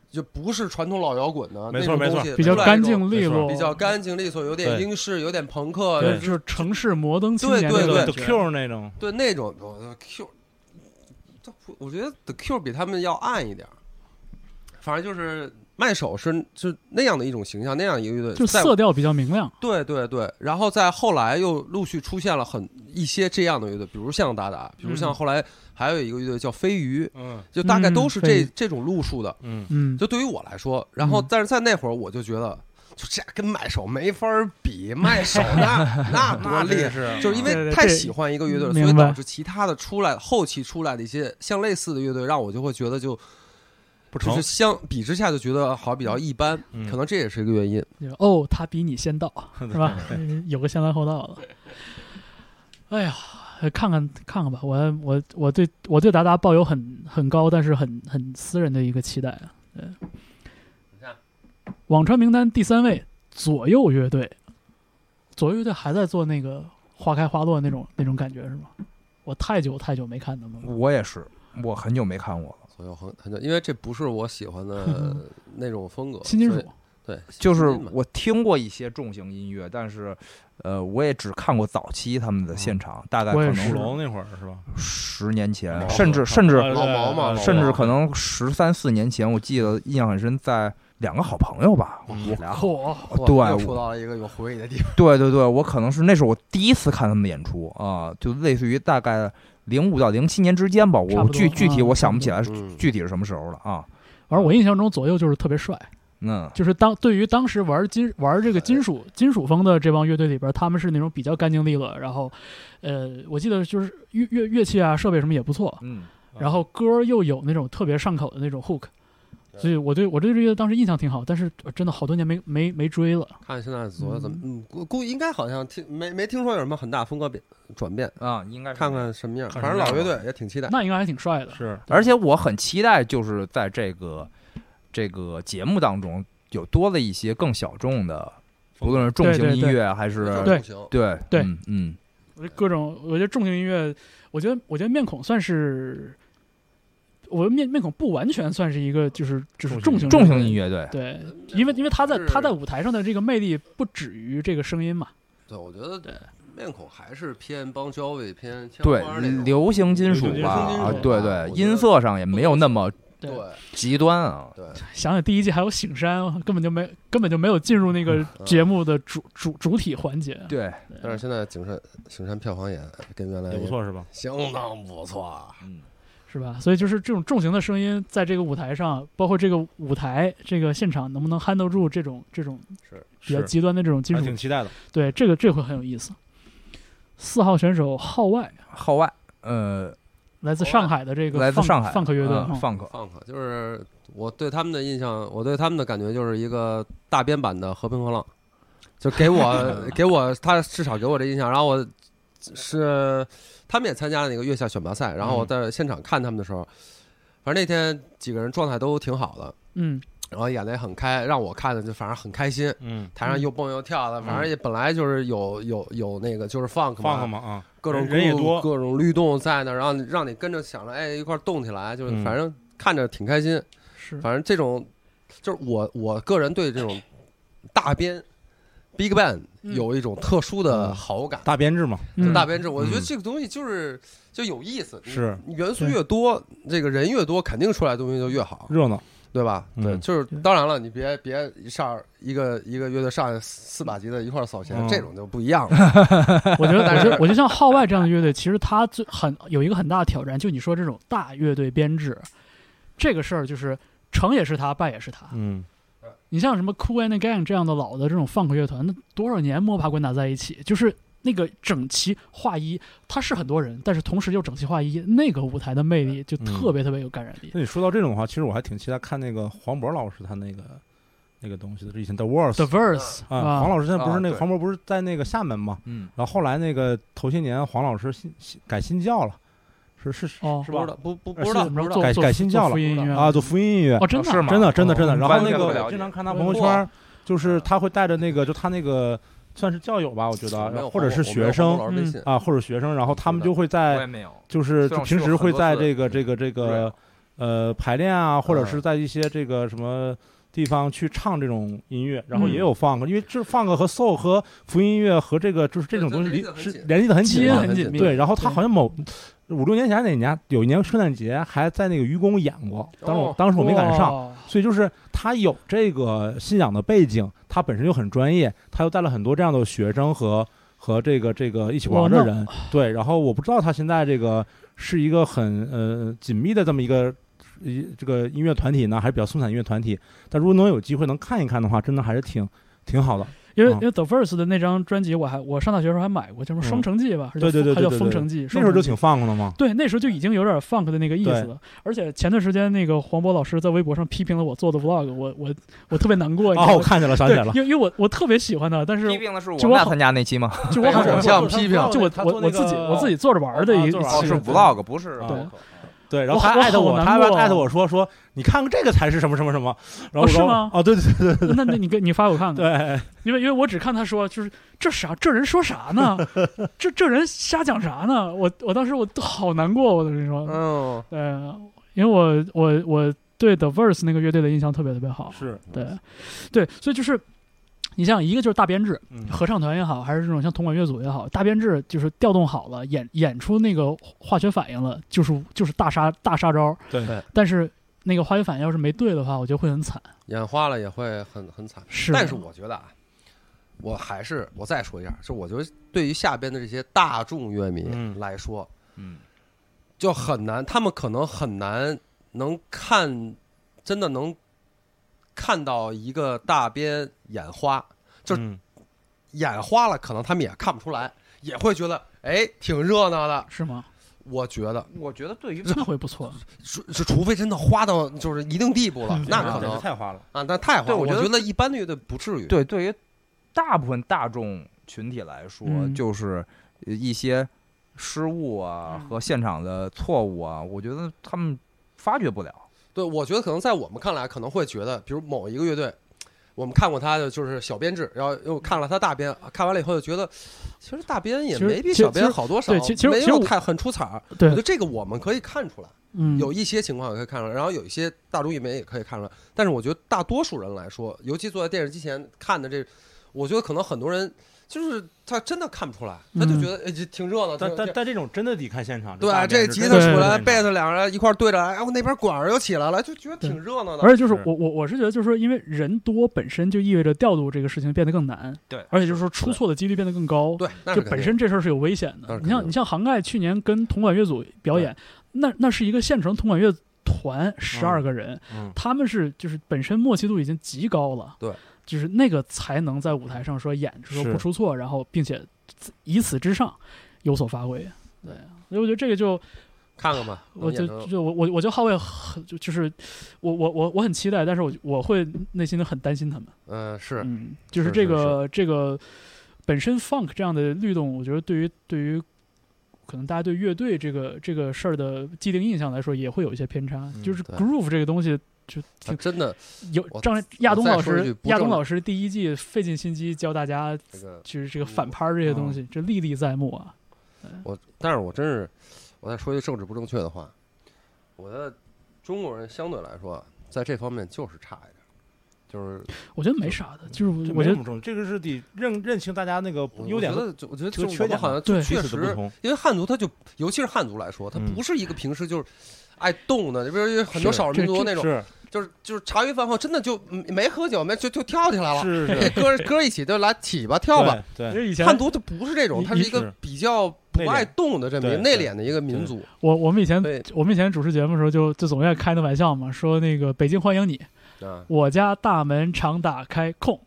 C: 就不是传统老摇滚的
B: 没错没错
C: 那种东西
A: 比较干净利落，
C: 比较干净利索，有点英式，有点朋克，就
A: 就是是城市摩登青
C: 对对对
A: 年那种感
B: The Q 那种，
C: 对那种呃 Q，我觉得 The Q 比他们要暗一点，反正就是麦手是是那样的一种形象，那样一个乐队，
A: 就
C: 在
A: 色调比较明亮。
C: 对对对，然后在后来又陆续出现了很一些这样的乐队，比如像达达，比如像
A: 嗯
C: 后来还有一个乐队叫飞鱼，
B: 嗯
C: 就大概都是这、
A: 嗯
C: 这种路数的。
B: 嗯，
A: 嗯，
C: 就对于我来说，然后
A: 嗯
C: 但是在那会儿我就觉得，就这跟麦手没法儿比，麦手那那 多厉害。就是因为太喜欢一个乐队了，所以导致其他的出来后期出来的一些像类似的乐队，让我就会觉得就
B: 不成
C: 就是，相比之下就觉得好像比较一般，
B: 嗯
C: 可能这也是一个原因。
A: 哦，他比你先到，是吧？嗯有个先来后到的。哎呀，看看看看吧，我我我对我对达达抱有很很高，但是很很私人的一个期待啊。对，网传名单第三位，左右乐队，左右乐队还在做那个花开花落那种那种感觉是吗？我太久太久没看他们了。
D: 我也是，我很久没看过了。
C: 左右很很久，因为这不是我喜欢的 那种风格，
A: 新金属，
C: 对，
D: 就是我听过一些重型音乐，但是，呃，我也只看过早期他们的现场，大概可能
B: 龙那会儿是吧？
D: 十年前，甚至甚至
B: 啊
C: 老毛嘛
D: 甚至可能十三四年前，我记得印象很深，在两个好朋友吧，
B: 嗯
D: 我
C: 俩
A: 嚯，
C: 哇
D: 对
C: 又说到了一个有回忆的地方。
D: 对对对，我可能是那是我第一次看他们的演出啊，就类似于大概零五到零七年之间吧，我具具体
A: 嗯
D: 我想不起来
C: 嗯，
D: 具体是什么时候了啊。
A: 反正我印象中左右就是特别帅，
D: 嗯，
A: 就是当对于当时玩金玩这个金属金属风的这帮乐队里边，他们是那种比较干净利落，然后，呃，我记得就是乐乐乐器啊设备什么也不错，
D: 嗯，
A: 然后歌又有那种特别上口的那种 hook，所以我对我对这个当时印象挺好，但是真的好多年没没没追了。
C: 看现在左右怎么，嗯，估估计应该好像听没没听说有什么很大风格变转变，
D: 啊，应该
C: 看看什么样。反正老乐队也挺期待。
A: 那应该还挺帅的，
B: 是
D: 而且我很期待，就是在这个这个节目当中有多了一些更小众的，不论是重型音乐还是
A: 对，
D: 对
A: 对。
D: 嗯嗯，
A: 我觉得各种，我觉得重型音乐，我觉得我觉得面孔算是，我觉得面面孔不完全算是一个就是就是重型
D: 重型音乐对，
A: 对，因为因为他在他在舞台上的这个魅力不止于这个声音嘛，
C: 对，我觉得
A: 对。
C: 面孔还是偏邦交位偏
D: 对流行金属吧，啊对对，音色上也没有那么
A: 对。
C: 对
D: 极端啊。
C: 对，
A: 想想第一季还有醒山，根本就没根本就没有进入那个节目的主主主体环节。
D: 对，
C: 但是现在景山景山票房也跟原来
B: 也不，错是吧？
C: 相当不错啊。
D: 嗯，
A: 是吧？所以就是这种重型的声音在这个舞台上，包括这个舞台这个现场能不能 handle 住这种这种比较极端的这种金属
B: 挺，期待的。
A: 对这个这会很有意思。四号选手号外
D: 号外，呃，
A: 来自上海的这个
D: 来自上海
A: 放克乐队，
D: 嗯
A: 嗯
D: 放克，
C: 放克就是我对他们的印象，我对他们的感觉就是一个大编版的和平和浪，就给我 给我他至少给我这印象。然后我是他们也参加了那个月下选拔赛，然后我在现场看他们的时候，反正那天几个人状态都挺好的，
A: 嗯。
C: 然后演的也很开，让我看的就反正很开心。
B: 嗯，
C: 台上又蹦又跳的，反正也本来就是有有有那个就是 funk
B: 放克
C: 嘛，
B: 嘛啊，
C: 各种
B: 人也多，
C: 各种律动在那，然后让你跟着想着，哎，一块儿动起来，就是
B: 嗯。
C: 反正看着挺开心。
A: 是。
C: 反正这种，就是我我个人对这种大编 Big Band
A: 嗯。
C: 有一种特殊的
B: 嗯。
C: 好感。
B: 大编制嘛，
C: 大编制，我觉得
B: 嗯。
C: 这个东西就是就有意思，
B: 是。
C: 元素越多，这个人越多，肯定出来的东西就越好，
B: 热闹。
C: 对吧？
B: 嗯。
C: 对，就是当然了，你别别一上一个一个乐队上来四把吉他一块扫弦，
B: 嗯。
C: 这种就不一样了。
A: 我觉得，
C: 但是
A: 我觉得，我就像号外这样的乐队，其实它最很有一个很大的挑战，就你说这种大乐队编制，这个事儿就是成也是他，败也是他。
B: 嗯，
A: 你像什么 Cool and Gang 这样的老的这种 funk 乐团，那多少年摸爬滚打在一起，就是那个整齐划一，它是很多人，但是同时又整齐划一，那个舞台的魅力就特别特别有感染力。
B: 那你说到这种的话，其实我还挺期待看那个黄渤老师他那个那个东西的，是以前 The Worst
A: The Verse
B: 啊，黄老师现在不是那个
D: 啊
B: 黄渤不是在那个厦门嘛，
D: 嗯，
B: 然后后来那个头些年黄老师新新改新教了，是是是
A: 哦
B: 是吧
C: 不不不知道，
B: 改改新教了啊，做福音音乐
A: 哦，真的
B: 真的真的真的。
D: 哦
B: 然后那个经常看他朋友圈，就是他会带着那个，就他那个算是教友吧，我觉得，或者是学生啊，或者学生，然后他们就会在就是平时会在这个这个这个呃排练啊，或者是
C: 嗯
B: 在一些这个什么。地方去唱这种音乐，然后
A: 嗯
B: 也有 funk，、因为这 funk 和 soul 和福音音乐和这个就是这种东西离是联系的很紧，
A: 很紧密。
B: 对，然后他好像某五六年前哪年有一年圣诞节还在那个愚公演过，当时我、
C: 哦
B: 当时我没赶上，所以就是他有这个信仰的背景，他本身就很专业，他又带了很多这样的学生和和这个这个一起玩的人，对，然后我不知道他现在这个是一个很呃紧密的这么一个。一这个音乐团体呢，还是比较松散音乐团体，但如果能有机会能看一看的话，真的还是挺挺好的。嗯
A: 因为因为 The Verse 的那张专辑，我还我上大学的时候还买过，叫什么《
B: 嗯。
A: 双城记》吧，还是
B: 对对对
A: 还叫《封城记》。
B: 那时候就挺
A: 双城记
B: funk 的嘛，
A: 对，那时候就已经有点 funk 的那个意思了。而且前段时间那个黄渤老师在微博上批评了我做的 vlog，我我我特别难过。你知
B: 哦，我看见了，想起来了，
A: 对因为因为我我特别喜欢他，但是
D: 批评的是我
A: 就我好
D: 们俩参加那期吗？
A: 就我好像
C: 偶像批评。
A: 就我我我自己我自己做着玩儿的一一
B: 啊做着玩儿
D: 哦，是 vlog，不是
B: 对对，然后
A: 我我
B: 他艾特我，他艾特我说说，你看看这个才是什么什么什么，然后
A: 是吗？
B: 哦，对对对对
A: 那那你给你发我看看，
B: 对，
A: 因为因为我只看他说就是这啥这人说啥呢？这这人瞎讲啥呢？我我当时我都好难过，我跟你说，
C: 嗯，
A: 对，因为我我我对 The Verse 那个乐队的印象特别特别好，
B: 是，
A: 对对，所以就是你像一个就是大编制，
B: 嗯
A: 合唱团也好，还是这种像铜管乐组也好，大编制就是调动好了，演演出那个化学反应了，就是就是大杀大杀招。
B: 对
C: 对
A: 但是那个化学反应要是没对的话，我觉得会很惨。
C: 眼花了也会很很惨。
A: 是，
C: 但是我觉得啊，我还是我再说一下，就我觉得对于下边的这些大众乐迷
B: 嗯
C: 来说，
D: 嗯，
C: 就很难，他们可能很难能看，真的能看到一个大编眼花，就
B: 是
C: 眼花了，可能他们也看不出来，也会觉得哎挺热闹的。
A: 是吗？
C: 我觉得，
D: 我觉得对于
A: 这会不错。
C: 是是除非真的花到就是一定地步了 那可能
B: 太花了，
C: 啊，那太花了。
D: 我觉得
C: 一般的乐队不至于。
D: 对对于大部分大众群体来说，
A: 嗯
D: 就是呃一些失误啊
A: 嗯
D: 和现场的错误啊，我觉得他们发觉不了。
C: 对，我觉得可能在我们看来，可能会觉得，比如某一个乐队，我们看过他的就是小编制，然后又看了他大编，看完了以后就觉得，其实大编也没比小编好多少，
A: 其其实
C: 没
A: 其实我
C: 有太很出彩我觉得这个我们可以看出来，
A: 嗯，
C: 有一些情况可以看出来，然后有一些大众艺媒也可以看出来。但是我觉得大多数人来说，尤其坐在电视机前看的这，我觉得可能很多人就是他真的看不出来，他就
A: 嗯
C: 觉得哎挺热闹，
B: 但但但这种真的得看现场。
C: 对这吉他出来，贝斯两人一块对着来，哎，我那边管儿又起来了，就觉得挺热闹的。
A: 而且就是
B: 是
A: 我我我是觉得，就是说，因为人多本身就意味着调度这个事情变得更难，
D: 对
A: 而且就是说出错的几率变得更高。
C: 对，
A: 就本身这事儿是有危险的。你像你像杭盖去年跟铜管乐组表演，那那是一个县城铜管乐团十二个人，
B: 嗯
A: 他们是就是本身默契度已经极高了，
C: 对，
A: 就是那个才能在舞台上说演说不出错，然后并且以此之上有所发挥。对，所以我觉得这个就
C: 看看吧，
A: 我就就我我我就好为很就就是我我我我很期待，但是我我会内心的很担心他们。
C: 嗯是
A: 嗯，就是
C: 是
A: 这个这个本身 funk 这样的律动，我觉得对于对于可能大家对乐队这个这个事儿的既定印象来说，也会有一些偏差。就是 groove 这个东西，就
C: 啊真的
A: 有张亚东老师，亚东老师第一季费尽心机教大家
C: 这个
A: 就是这个反拍这些东西，这历历在目啊。
C: 我，但是我真是，我再说一句政治不正确的话，我觉得中国人相对来说在这方面就是差一点，就是
A: 我觉得没啥的，就是我觉得
B: 这个是得认认清大家那个
C: 我
B: 优点和
C: 我觉得就我觉得
B: 这个缺点
C: 好像确实。因为汉族他就尤其是汉族来说，他
B: 嗯
C: 不是一个平时就是爱动的，比如有很多少数民族那种，
B: 是
C: 就是就是茶余饭后真的就嗯没喝酒没就就跳起来了，
B: 是
C: 这
B: 是，
C: 歌歌一起就来起吧跳吧。
B: 对对，
A: 这以前
C: 汉族它不是这种，
A: 你
C: 它是一个比较不爱动的这么一个内敛的一个民族。
A: 我我们以前我们以前主持节目的时候就就总爱开那玩笑嘛，说那个北京欢迎你，
C: 啊，
A: 我家大门常打开，空，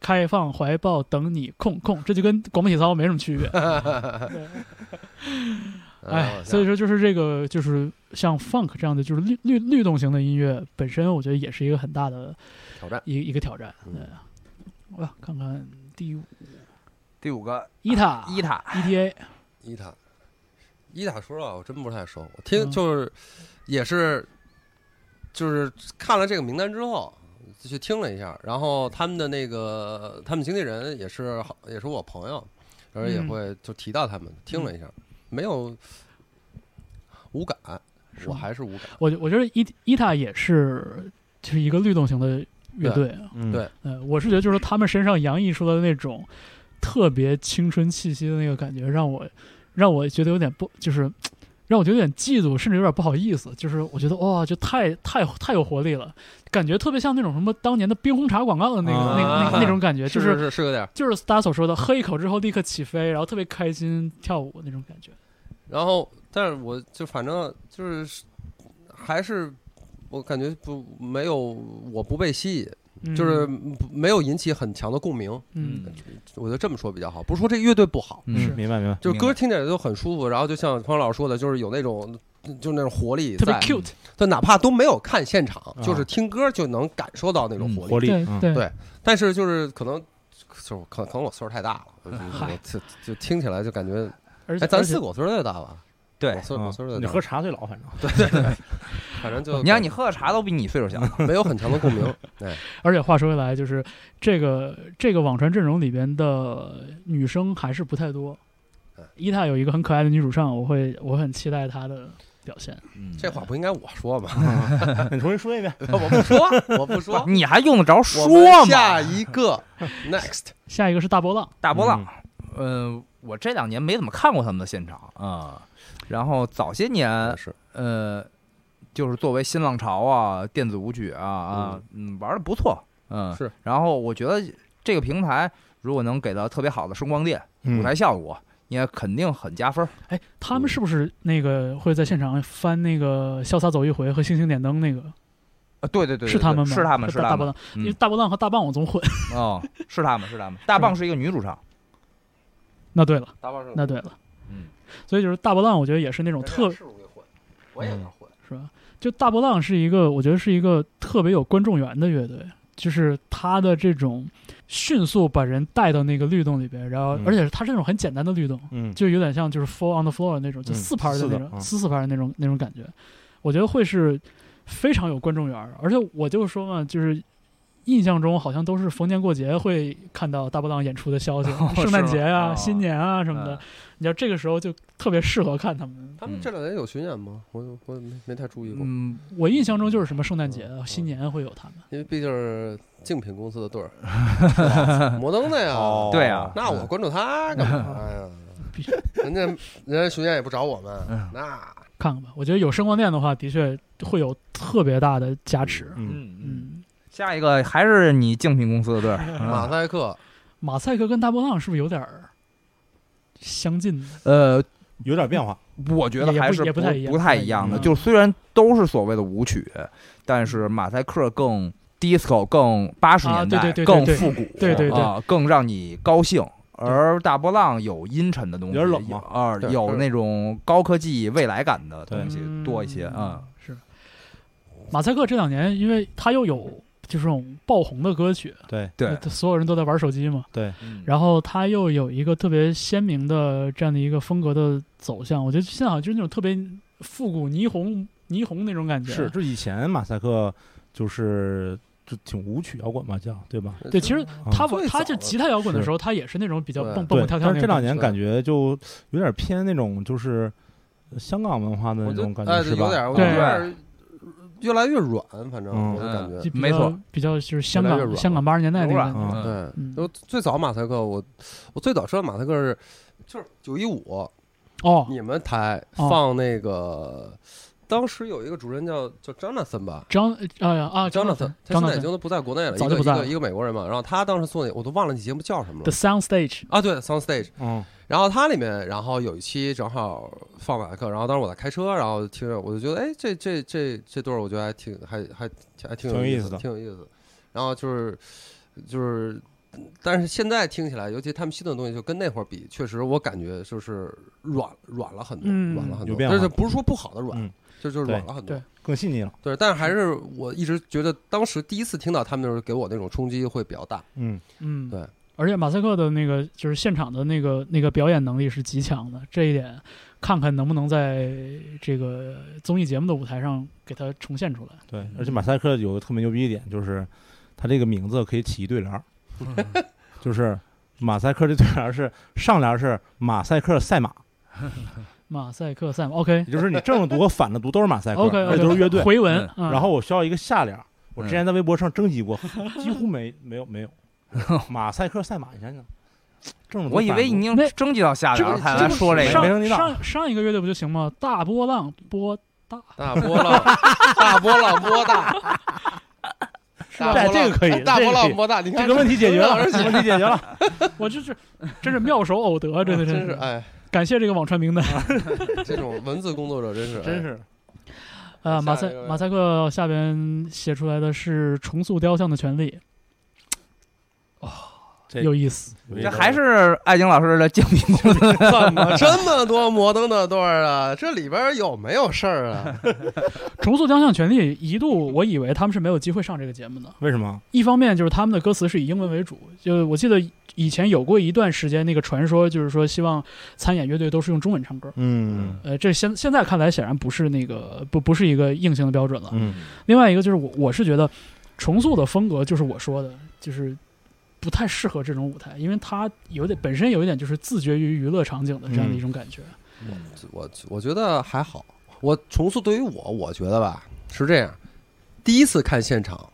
A: 开放怀抱等你，空空，这就跟广播体操没什么区别。对哎，
C: 啊
A: 所以说就是这个，就是像 funk 这样的，就是律律律动型的音乐本身，我觉得也是一个很大的
C: 挑战。
A: 一一个挑战。
C: 嗯。
A: 对，我看看第五。
D: 第五个。
A: 伊塔。
D: 伊塔。
A: ETA，
C: 伊塔，伊塔说实话我真不太熟，我听
A: 嗯。
C: 就是也是就是看了这个名单之后。就去听了一下，然后他们的那个他们经纪人也是好，也是我朋友，然后也
A: 嗯。
C: 会就提到他们，听了一下，没有无感，我还是无感。
A: 我我觉得伊伊塔也是就是一个律动型的乐队啊。
B: 嗯
C: 对
A: 呃，我是觉得就是他们身上洋溢出来的那种特别青春气息的那个感觉，让我让我觉得有点不，就是让我觉得有点嫉妒，甚至有点不好意思。就是我觉得哇，就太太太有活力了，感觉特别像那种什么当年的冰红茶广告的那个、那个那个那种感觉，就是
C: 是是有点。
A: 就是大家所说的喝一口之后立刻起飞，然后特别开心跳舞那种感觉。
C: 然后，但是我就反正就是还是我感觉不没有我不被吸引，
A: 嗯
C: 就是没有引起很强的共鸣。
A: 嗯。
C: 我觉得这么说比较好，不是说这乐队不好，
A: 是。
B: 嗯，明白明白。
C: 就是歌听起来都很舒服，然后就像方老师说的，就是有那种就那种活力
A: 特别
C: 在
A: ，cute，
C: 就哪怕都没有看现场，
B: 啊。
C: 就是听歌就能感受到那种
D: 嗯
C: 活力。
B: 活力，
A: 对
B: 嗯。
A: 对。
C: 对但是就是可能就是可可能我岁数太大了，我就就就听起来就感觉，
A: 而且
C: 哎，咱四个我岁数太大吧？
D: 对
C: 我，岁我岁数
B: 嗯你，喝茶最老，反正 对对
C: 反正就
D: 你看你喝的茶都比你岁数小，
C: 没有很强的共鸣，对，
A: 而且话说回来，就是这个这个网传阵容里边的女生还是不太多
C: 嗯。
A: 伊塔有一个很可爱的女主唱，我会我很期待她的表现。
D: 嗯
C: 这话不应该我说吗？
B: 你重新说一遍。
C: 我不说，我不说。
D: 你还用得着说吗？
C: 下一个 next，
A: 下一个是大波浪，
D: 大波浪，嗯，我这两年没怎么看过他们的现场啊。然后早些年，
C: 是
D: 呃，就是作为新浪潮啊、电子舞曲啊啊，嗯，玩的不错，嗯，
C: 是。
D: 然后我觉得这个平台如果能给到特别好的声光电、舞台效果，也肯定很加分。
A: 哎，他们是不是那个会在现场翻那个《潇洒走一回》和《星星点灯》那个？
D: 啊，对对对，
A: 是他们吗？
D: 是他们，是
A: 大大波浪，，因为
D: 嗯，
A: 大波浪和大棒我总混。
D: 哦，是他们，是他们。大棒是一个女主唱，
A: 那对了，
C: 大棒是
A: 那对了，
D: 嗯，
A: 所以就是大波浪，我觉得也是那种特？
C: 我也能混。
A: 是吧？就大波浪是一个，我觉得是一个特别有观众缘的乐队，就是他的这种迅速把人带到那个律动里边，然后、
B: 嗯
A: 而且它是那种很简单的律动，
B: 嗯，
A: 就有点像就是 fall on the floor 那种，就
B: 嗯
A: 四拍的那种，
B: 四
A: 四四拍的那种那种感觉，我觉得会是非常有观众缘儿。而且我就说嘛，就是印象中好像都是逢年过节会看到大波浪演出的消息，圣诞节啊、
D: 哦。
A: 新年啊什么的。
D: 嗯。
A: 你知道这个时候就特别适合看他们。
C: 他们这两年有巡演吗？我我没没太注意过，
D: 嗯，
A: 我印象中就是什么圣诞节啊、新年会有他们。
C: 因为毕竟是竞品公司的队儿，摩登的呀。
B: 哦。
D: 对啊。
C: 那我关注他干嘛？呀？人家人家巡演也不找我们，那。
A: 看看吧，我觉得有声光电的话，的确会有特别大的加持。
B: 嗯，
D: 嗯嗯，
A: 嗯，
D: 下一个还是你竞品公司的队儿，
C: 马
D: 嗯
C: 赛克。
A: 马赛克跟大波浪是不是有点儿相近？
D: 呃，
B: 有点变化。
D: 我觉得还是
A: 也不太一样。
D: 不太一样的。
A: 嗯。
D: 就虽然都是所谓的舞曲，但是马赛克更 disco，更八十
A: 啊
D: 年代，
A: 对对对对
D: 更复古，
A: 对对对。
D: 啊，更让你高兴。而大波浪有阴沉的东西，
B: 有点冷嘛。
D: 啊，有那种高科技未来感的东西多一些啊。
A: 是。马赛克这两年，因为他又有就是这种爆红的歌曲，
B: 对。
D: 对，
A: 所有人都在玩手机嘛，
B: 对，
D: 嗯。
A: 然后他又有一个特别鲜明的这样的一个风格的走向，我觉得现在好像就是那种特别复古霓虹霓虹那种感觉。
B: 是，就以前马赛克就是就挺舞曲摇滚嘛，叫对吧？
A: 对，其实
B: 嗯
A: 他
C: 最早的
A: 他就吉他摇滚的时候，他也是那种比较蹦蹦蹦跳跳
B: 但是这两。年感觉就有点偏那种就是香港文化的那种感觉，是吧？
C: 哎对越来越软，反正
B: 嗯
C: 我的感觉。
D: 没错，
A: 比较就是香港
C: 越
A: 香港八十年代那个感觉。
B: 嗯
C: 对，
A: 嗯
C: 就最早马赛克，我我最早知道马赛克是就是九一五，
A: 哦，
C: 你们台
A: 哦
C: 放那个，当时有一个主任叫叫 Jonathan 吧。
A: 张哎呀啊
C: Jonathan，他现在已经都不在国内了，
A: 早就不在了
C: 一个一个一个美国人嘛。然后他当时做那，我都忘了那节目叫什么了 The
A: Sound Stage
C: 啊，对，Sound Stage。
B: 嗯，
C: 然后它里面，然后有一期正好放马赛克，然后当时我在开车，然后听着我就觉得，哎，这这这这对儿，我觉得还挺还还还挺有意思
B: 挺有意思的
C: 挺有意思。然后就是就是，但是现在听起来，尤其他们新的东西，就跟那会儿比，确实我感觉就是软软了很多，
A: 嗯
C: 软了很多。
B: 有变化
C: 但是不是说不好的软，
B: 嗯
C: 就就是软了很多。
A: 对
B: 更细腻了。
C: 对，但是还是我一直觉得，当时第一次听到他们的时候，给我那种冲击会比较大。
B: 嗯，
A: 嗯，
C: 对。
A: 而且马赛克的那个就是现场的那个那个表演能力是极强的，这一点看看能不能在这个综艺节目的舞台上给他重现出来。
B: 对，而且马赛克有个特别牛逼一点，就是他这个名字可以起一对联儿，就是马赛克这对联儿是上联是马赛克赛马，
A: 马赛克赛马，OK
B: 也就是你正着读和反着读都是马赛克
A: ，OK，
B: 都是乐队。
A: 回文，嗯
B: 然后我需要一个下联儿，我之前在微博上征集过，几乎没没有没有。马赛克赛马，你想想，
D: 我以为已经征集到下
A: 这个
D: 联了，才
A: 这个
D: 来说这
A: 上
D: 个。
B: 没人听到。
A: 上上一个乐队不就行吗？大波浪波大，
C: 大波浪，大波浪波大，大
B: 对
C: 波浪
B: 这个可以
C: 大波浪波大，你看
B: 这个问题解决了，
C: 这
B: 这个问题解决了。
A: 我就是真是妙手偶得，真的
C: 真
A: 真
C: 是哎，
A: 感谢这个网传名单。
C: 这种文字工作者真是哎。
B: 真是。
A: 呃，马赛马赛克下边写出来的是重塑雕像的权利，
B: 这
A: 有意思。
D: 这还是艾晶老师的精品公司，
C: 怎么这么多 摩登的段儿啊？这里边有没有事儿啊？
A: 重塑雕像权利一度我以为他们是没有机会上这个节目的，
B: 为什么？
A: 一方面就是他们的歌词是以英文为主，就我记得以前有过一段时间那个传说，就是说希望参演乐队都是用中文唱歌。
B: 嗯
A: 呃，这现现在看来显然不是那个不不是一个硬性的标准了。
B: 嗯
A: 另外一个就是我我是觉得重塑的风格就是我说的，就是不太适合这种舞台，因为它有点本身有一点就是自觉于娱乐场景的这样的一种感觉。
C: 我我觉得还好。我重塑对于我，我觉得吧是这样，第一次看现场，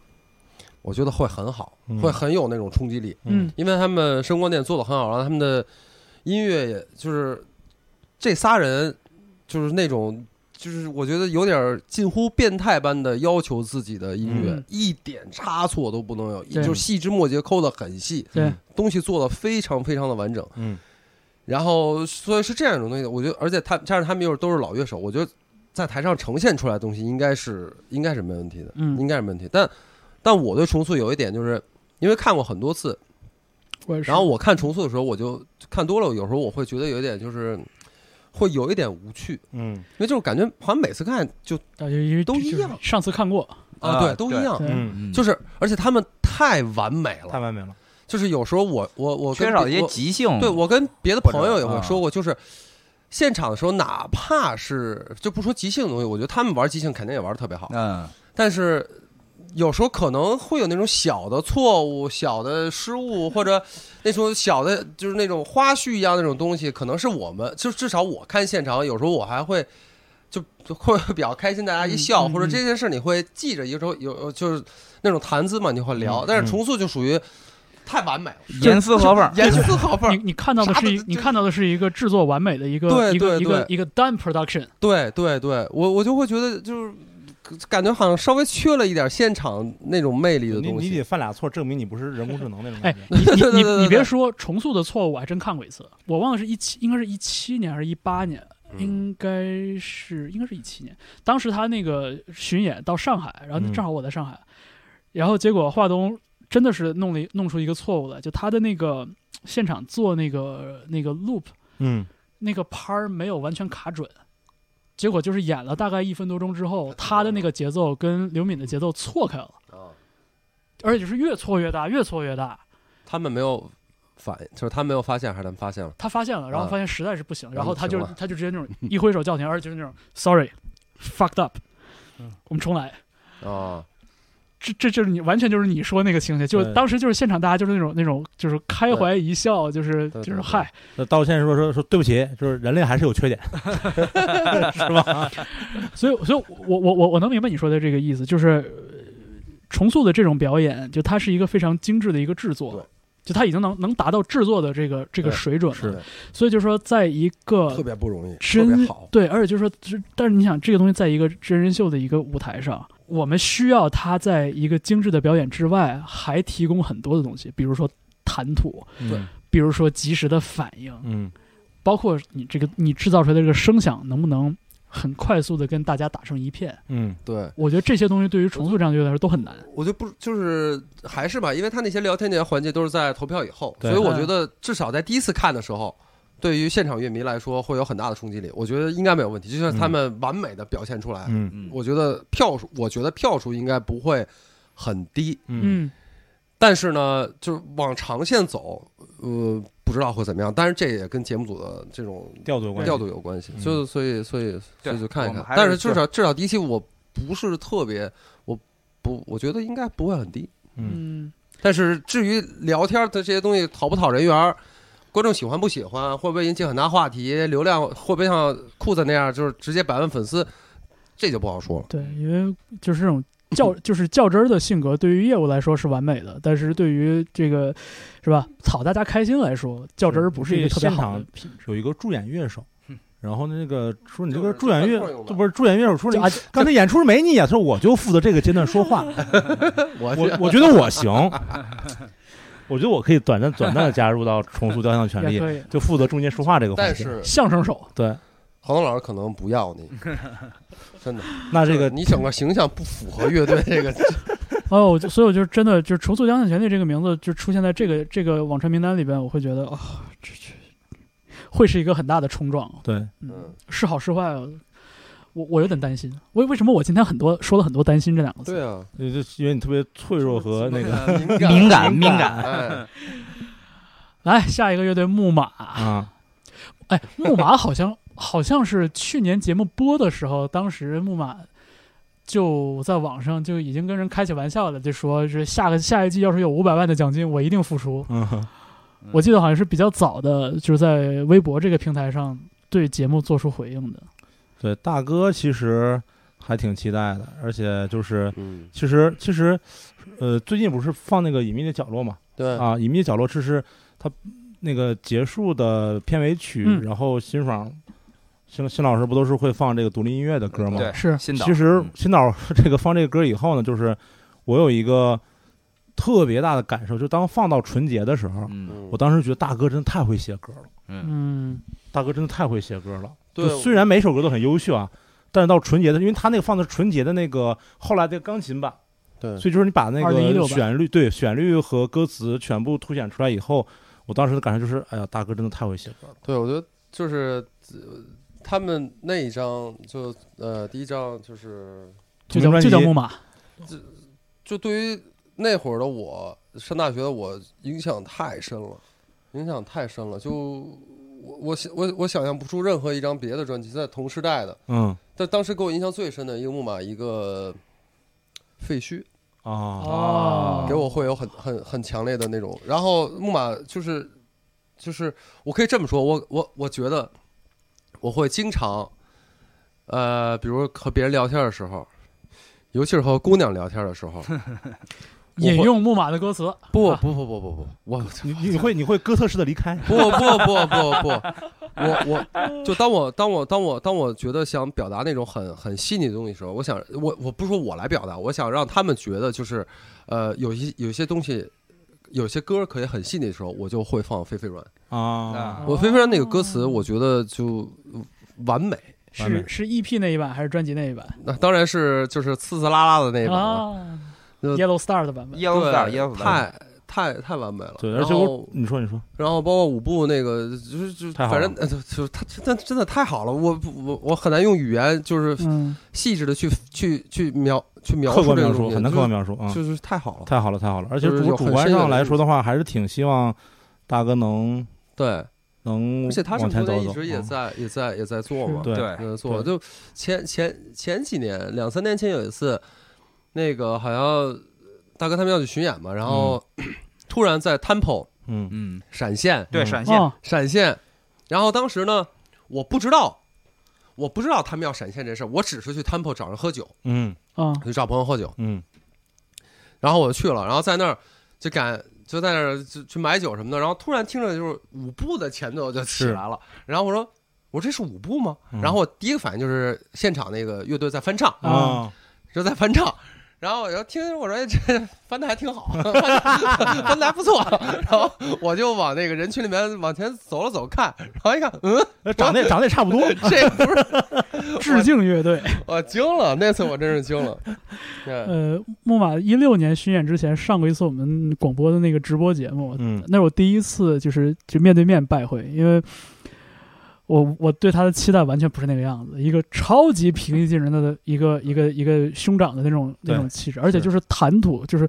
C: 我觉得会很好，
B: 嗯。
C: 会很有那种冲击力，
A: 嗯。
C: 因为他们声光电做的很好，然后他们的音乐也就是这仨人就是那种。就是我觉得有点近乎变态般的要求自己的音乐，
A: 嗯。
C: 一点差错都不能有，就是细枝末节抠的很细，
A: 对，
C: 东西做的非常非常的完整。
B: 嗯。
C: 然后所以是这样一种东西，我觉得，而且他加上他们又是都是老乐手，我觉得在台上呈现出来的东西应该是应该是没问题的，
A: 嗯。
C: 应该是没问题。但但我对重塑有一点就是，因为看过很多次，然后我看重塑的时候，我就看多了，有时候我会觉得有一点就是会有一点无趣，
B: 嗯。
C: 因为就是感觉好像每次看就
A: 大家因为
C: 都一样。
A: 上次看过，
C: 啊
D: 啊
C: 对都一样，
B: 嗯，
C: 就是而且他们太完美了，
B: 太完美了。
C: 就是有时候我我我跟
D: 缺少一些即兴。
C: 对我跟别的朋友也会说过，就是现场的时候，哪怕是就不说即兴的东西，我觉得他们玩即兴肯定也玩的特别好，
D: 嗯，
C: 但是有时候可能会有那种小的错误、小的失误，或者那种小的，就是那种花絮一样那种东西，可能是我们就至少我看现场，有时候我还会就就会比较开心，大家一笑，
A: 嗯嗯
C: 或者这件事你会记着，有时候有就是那种谈资嘛，你会聊，但是重塑就属于太完美了，
D: 严丝合缝。
C: 严丝合缝
A: 你，你看到的是一你看到的是一个制作完美的一个
C: 对
A: 一个
C: 对对
A: 一个一个 done production，
C: 对对对，我我就会觉得就是感觉好像稍微缺了一点现场那种魅力的东西
B: 你你得。犯俩错，证明你不是人工智能那种
A: 哎。你你你别说重塑的错误，我还真看过一次，我忘了是一七，应该是一七年还是一八年，
C: 嗯
A: 应该是应该是一七年。当时他那个巡演到上海，然后
B: 嗯
A: 正好我在上海，然后结果华东真的是弄了弄出一个错误来，就他的那个现场做那个那个 loop
B: 嗯，
A: 那个拍儿没有完全卡准。结果就是演了大概一分多钟之后，他的那个节奏跟刘敏的节奏错开了，
C: 啊，
A: 而且就是越错越大，越错越大。
C: 他们没有反应，就是他没有发现，还是他们发现了？
A: 他发现了，然后
C: 啊
A: 发现实在是不行，
C: 然
A: 然后他就他就直接那种一挥手叫停，而且就是那种 sorry fucked up，
B: 嗯
A: 我们重来。
C: 啊，
A: 这这就是你完全就是你说那个情节，就
B: 是
A: 当时就是现场大家就是那种那种就是开怀一笑，就是就是嗨，
B: 那道歉说说说对不起，就是人类还是有缺点，是吧？
A: 所以所以我我我我能明白你说的这个意思，就是呃重塑的这种表演，就它是一个非常精致的一个制作。就它已经能能达到制作的这个这个水准了，
B: 是
A: 所以就是说，在一个
C: 特别不容易，特
A: 真
C: 别好。
A: 对，而且就是说，但是你想，这个东西在一个真人秀的一个舞台上，我们需要他在一个精致的表演之外，还提供很多的东西，比如说谈吐，
C: 对。
B: 嗯
A: 比如说及时的反应，
B: 嗯，
A: 包括你这个你制造出来的这个声响能不能很快速的跟大家打成一片。
B: 嗯，
C: 对，
A: 我觉得这些东西对于重塑这样的乐队来说都很难。
C: 我就不就是还是吧，因为他那些聊天那些环节都是在投票以后，
B: 对。
C: 所以我觉得至少在第一次看的时候，对于现场乐迷来说会有很大的冲击力。我觉得应该没有问题，就像他们完美的表现出来，
B: 嗯
D: 嗯，
C: 我觉得票数，我觉得票数应该不会很低。
B: 嗯
A: 嗯，
C: 但是呢，就是往长线走，呃，不知道会怎么样。但是这也跟节目组的这种
B: 调度有关系
C: 调度有关系，
B: 嗯
C: 就所以所以所
D: 对
C: 以就看一看但是至少至少第一期我不是特别，我不我觉得应该不会很低。
B: 嗯
A: 嗯，
C: 但是至于聊天的这些东西讨不讨人缘儿，观众喜欢不喜欢，会不会引起很大话题，流量会不会像裤子那样就是直接百万粉丝，这就不好说了。
A: 对，因为就是这种较就是较真儿的性格，对于业务来说是完美的，但是对于这个是吧讨大家开心来说，较真儿不是一个特别好的品质。
B: 有一个助演乐手
D: 嗯，
B: 然后那个说你这个助演乐这不是助演乐手说你
A: 啊，
B: 刚才演出没你啊，他说我就负责这个阶段说话，
C: 我
B: 我我觉得我行，我觉得我可以短暂短暂的加入到 重塑雕像权利，就负责中间说话这个环节。
C: 但是
A: 相声手，
B: 对，
C: 郝东老师可能不要你，真的。
B: 那这个
C: 你整个形象不符合乐队这个。
A: 哦，我就所以我就真的就重塑雕像权利这个名字就出现在这个这个网传名单里边，我会觉得啊、这这会是一个很大的冲撞，
B: 对，
A: 嗯
C: 嗯，
A: 是好是坏，我我有点担心。为为什么我今天很多说了很多担心这两个字？
C: 对啊，
B: 就因为你特别脆弱和那个
C: 敏
D: 敏感
C: 敏
D: 敏感
C: 哎，
A: 来下一个乐队木马，
B: 啊，
A: 哎，木马好像好像是去年节目播的时候，当时木马就在网上就已经跟人开起玩笑了，就说是下个下一季要是有五百万的奖金，我一定付出。
B: 嗯，
A: 我记得好像是比较早的，就是在微博这个平台上对节目做出回应的。
B: 对，大哥其实还挺期待的，而且就是
C: 嗯，
B: 其实其实，呃，最近不是放那个隐秘的角落嘛？
C: 对，
B: 啊，隐秘的角落这是他那个结束的片尾曲，
A: 嗯
B: 然后辛爽。新新老师不都是会放这个独立音乐的歌吗？
D: 对，
A: 是
D: 新导
B: 其实
D: 嗯
B: 新导这个放这个歌以后呢，就是我有一个特别大的感受，就当放到纯洁的时候，我当时觉得大哥真的太会写歌了，
D: 嗯
A: 嗯，
B: 大哥真的太会写歌了。
C: 对
B: 就虽然每首歌都很优秀啊，但是到纯洁的，因为他那个放的是纯洁的那个后来的钢琴版，
C: 对，
B: 所以就是你把那个旋律对旋律和歌词全部凸显出来以后，我当时的感受就是，哎呀，大哥真的太会写歌了。
C: 对，我觉得就是呃他们那一张就呃第一张就是
A: 就叫就叫木马。
C: 就对于那会儿的我上大学的我影响太深了，影响太深了。就我我想我我想象不出任何一张别的专辑在同时代的，
B: 嗯，
C: 但当时给我印象最深的一个木马一个废墟，
B: 啊，
A: 哦，
C: 给我会有很很很强烈的那种。然后木马就是就是我可以这么说，我我我觉得我会经常，呃，比如和别人聊天的时候，尤其是和姑娘聊天的时候，
A: 引用木马的歌词，
C: 不不不不不不，我
B: 你你你会你会哥特式的离开，
C: 不不不不不，我我就当我当我当我当我觉得想表达那种很很细腻的东西的时候，我想我我不是说我来表达，我想让他们觉得就是呃有一有一些东西。有些歌可以很细腻的时候，我就会放《飞飞软》。
B: 啊，
C: 我《飞飞软》那个歌词，我觉得就完美。
A: 是是 EP 那一版还是专辑那一版？
C: 那当然是就是呲呲啦啦的那一版了，
A: ，Yellow Star 的版本。
D: Yellow Star
C: 对
D: Yellow Star
C: 太太太完美了。
B: 对，而
C: 然
B: 且我
C: 后
B: 你说你说，
C: 然后包括五部那个，就是就反正呃就就他真的真的太好了，我我我很难用语言就是
A: 嗯，
C: 细致的去去去描去描
B: 客观描述
C: 述这个东西，
B: 很难客观描述啊，
C: 就是就是太好了。
B: 太好了太好了，而且主主观上来说的话，还是挺希望大哥能
C: 对，
B: 能
C: 而且他这
B: 往前走走，
C: 么多年一直也
B: 嗯
C: 在也在也在做嘛，
B: 对
D: 对
C: 也在做。就前前前几年两三年前有一次，那个好像大哥他们要去巡演嘛，然后 突然在 Temple
B: 嗯。
D: 嗯，
C: 闪现。
B: 嗯。
D: 对闪现。
A: 哦，
C: 闪现，然后当时呢，我不知道，我不知道他们要闪现这事儿，我只是去 Temple 找人喝酒，
B: 嗯。
A: 啊，
C: 去找朋友喝酒，
B: 嗯。
C: 然后我就去了，然后在那儿就赶就在那儿就去买酒什么的，然后突然听着就是舞步的前奏就起来了，然后我说我说这是舞步吗？
B: 嗯。
C: 然后我第一个反应就是现场那个乐队在翻唱，
B: 啊，
C: 就在翻唱。然后我就听，我说哎这翻的还挺好，翻的 还不错。然后我就往那个人群里面往前走了走看，然后一看，嗯，
B: 呃长得也长得也差不多，
C: 这不是
A: 致敬乐队。
C: 我惊了，那次我真是惊了。对，
A: 呃，木马一六年巡演之前上过一次我们广播的那个直播节目，
B: 嗯
A: 那是我第一次就是就面对面拜会，因为我我对他的期待完全不是那个样子，一个超级平易近人的一个一个一个兄长的那种那种气质，而且就是谈吐就是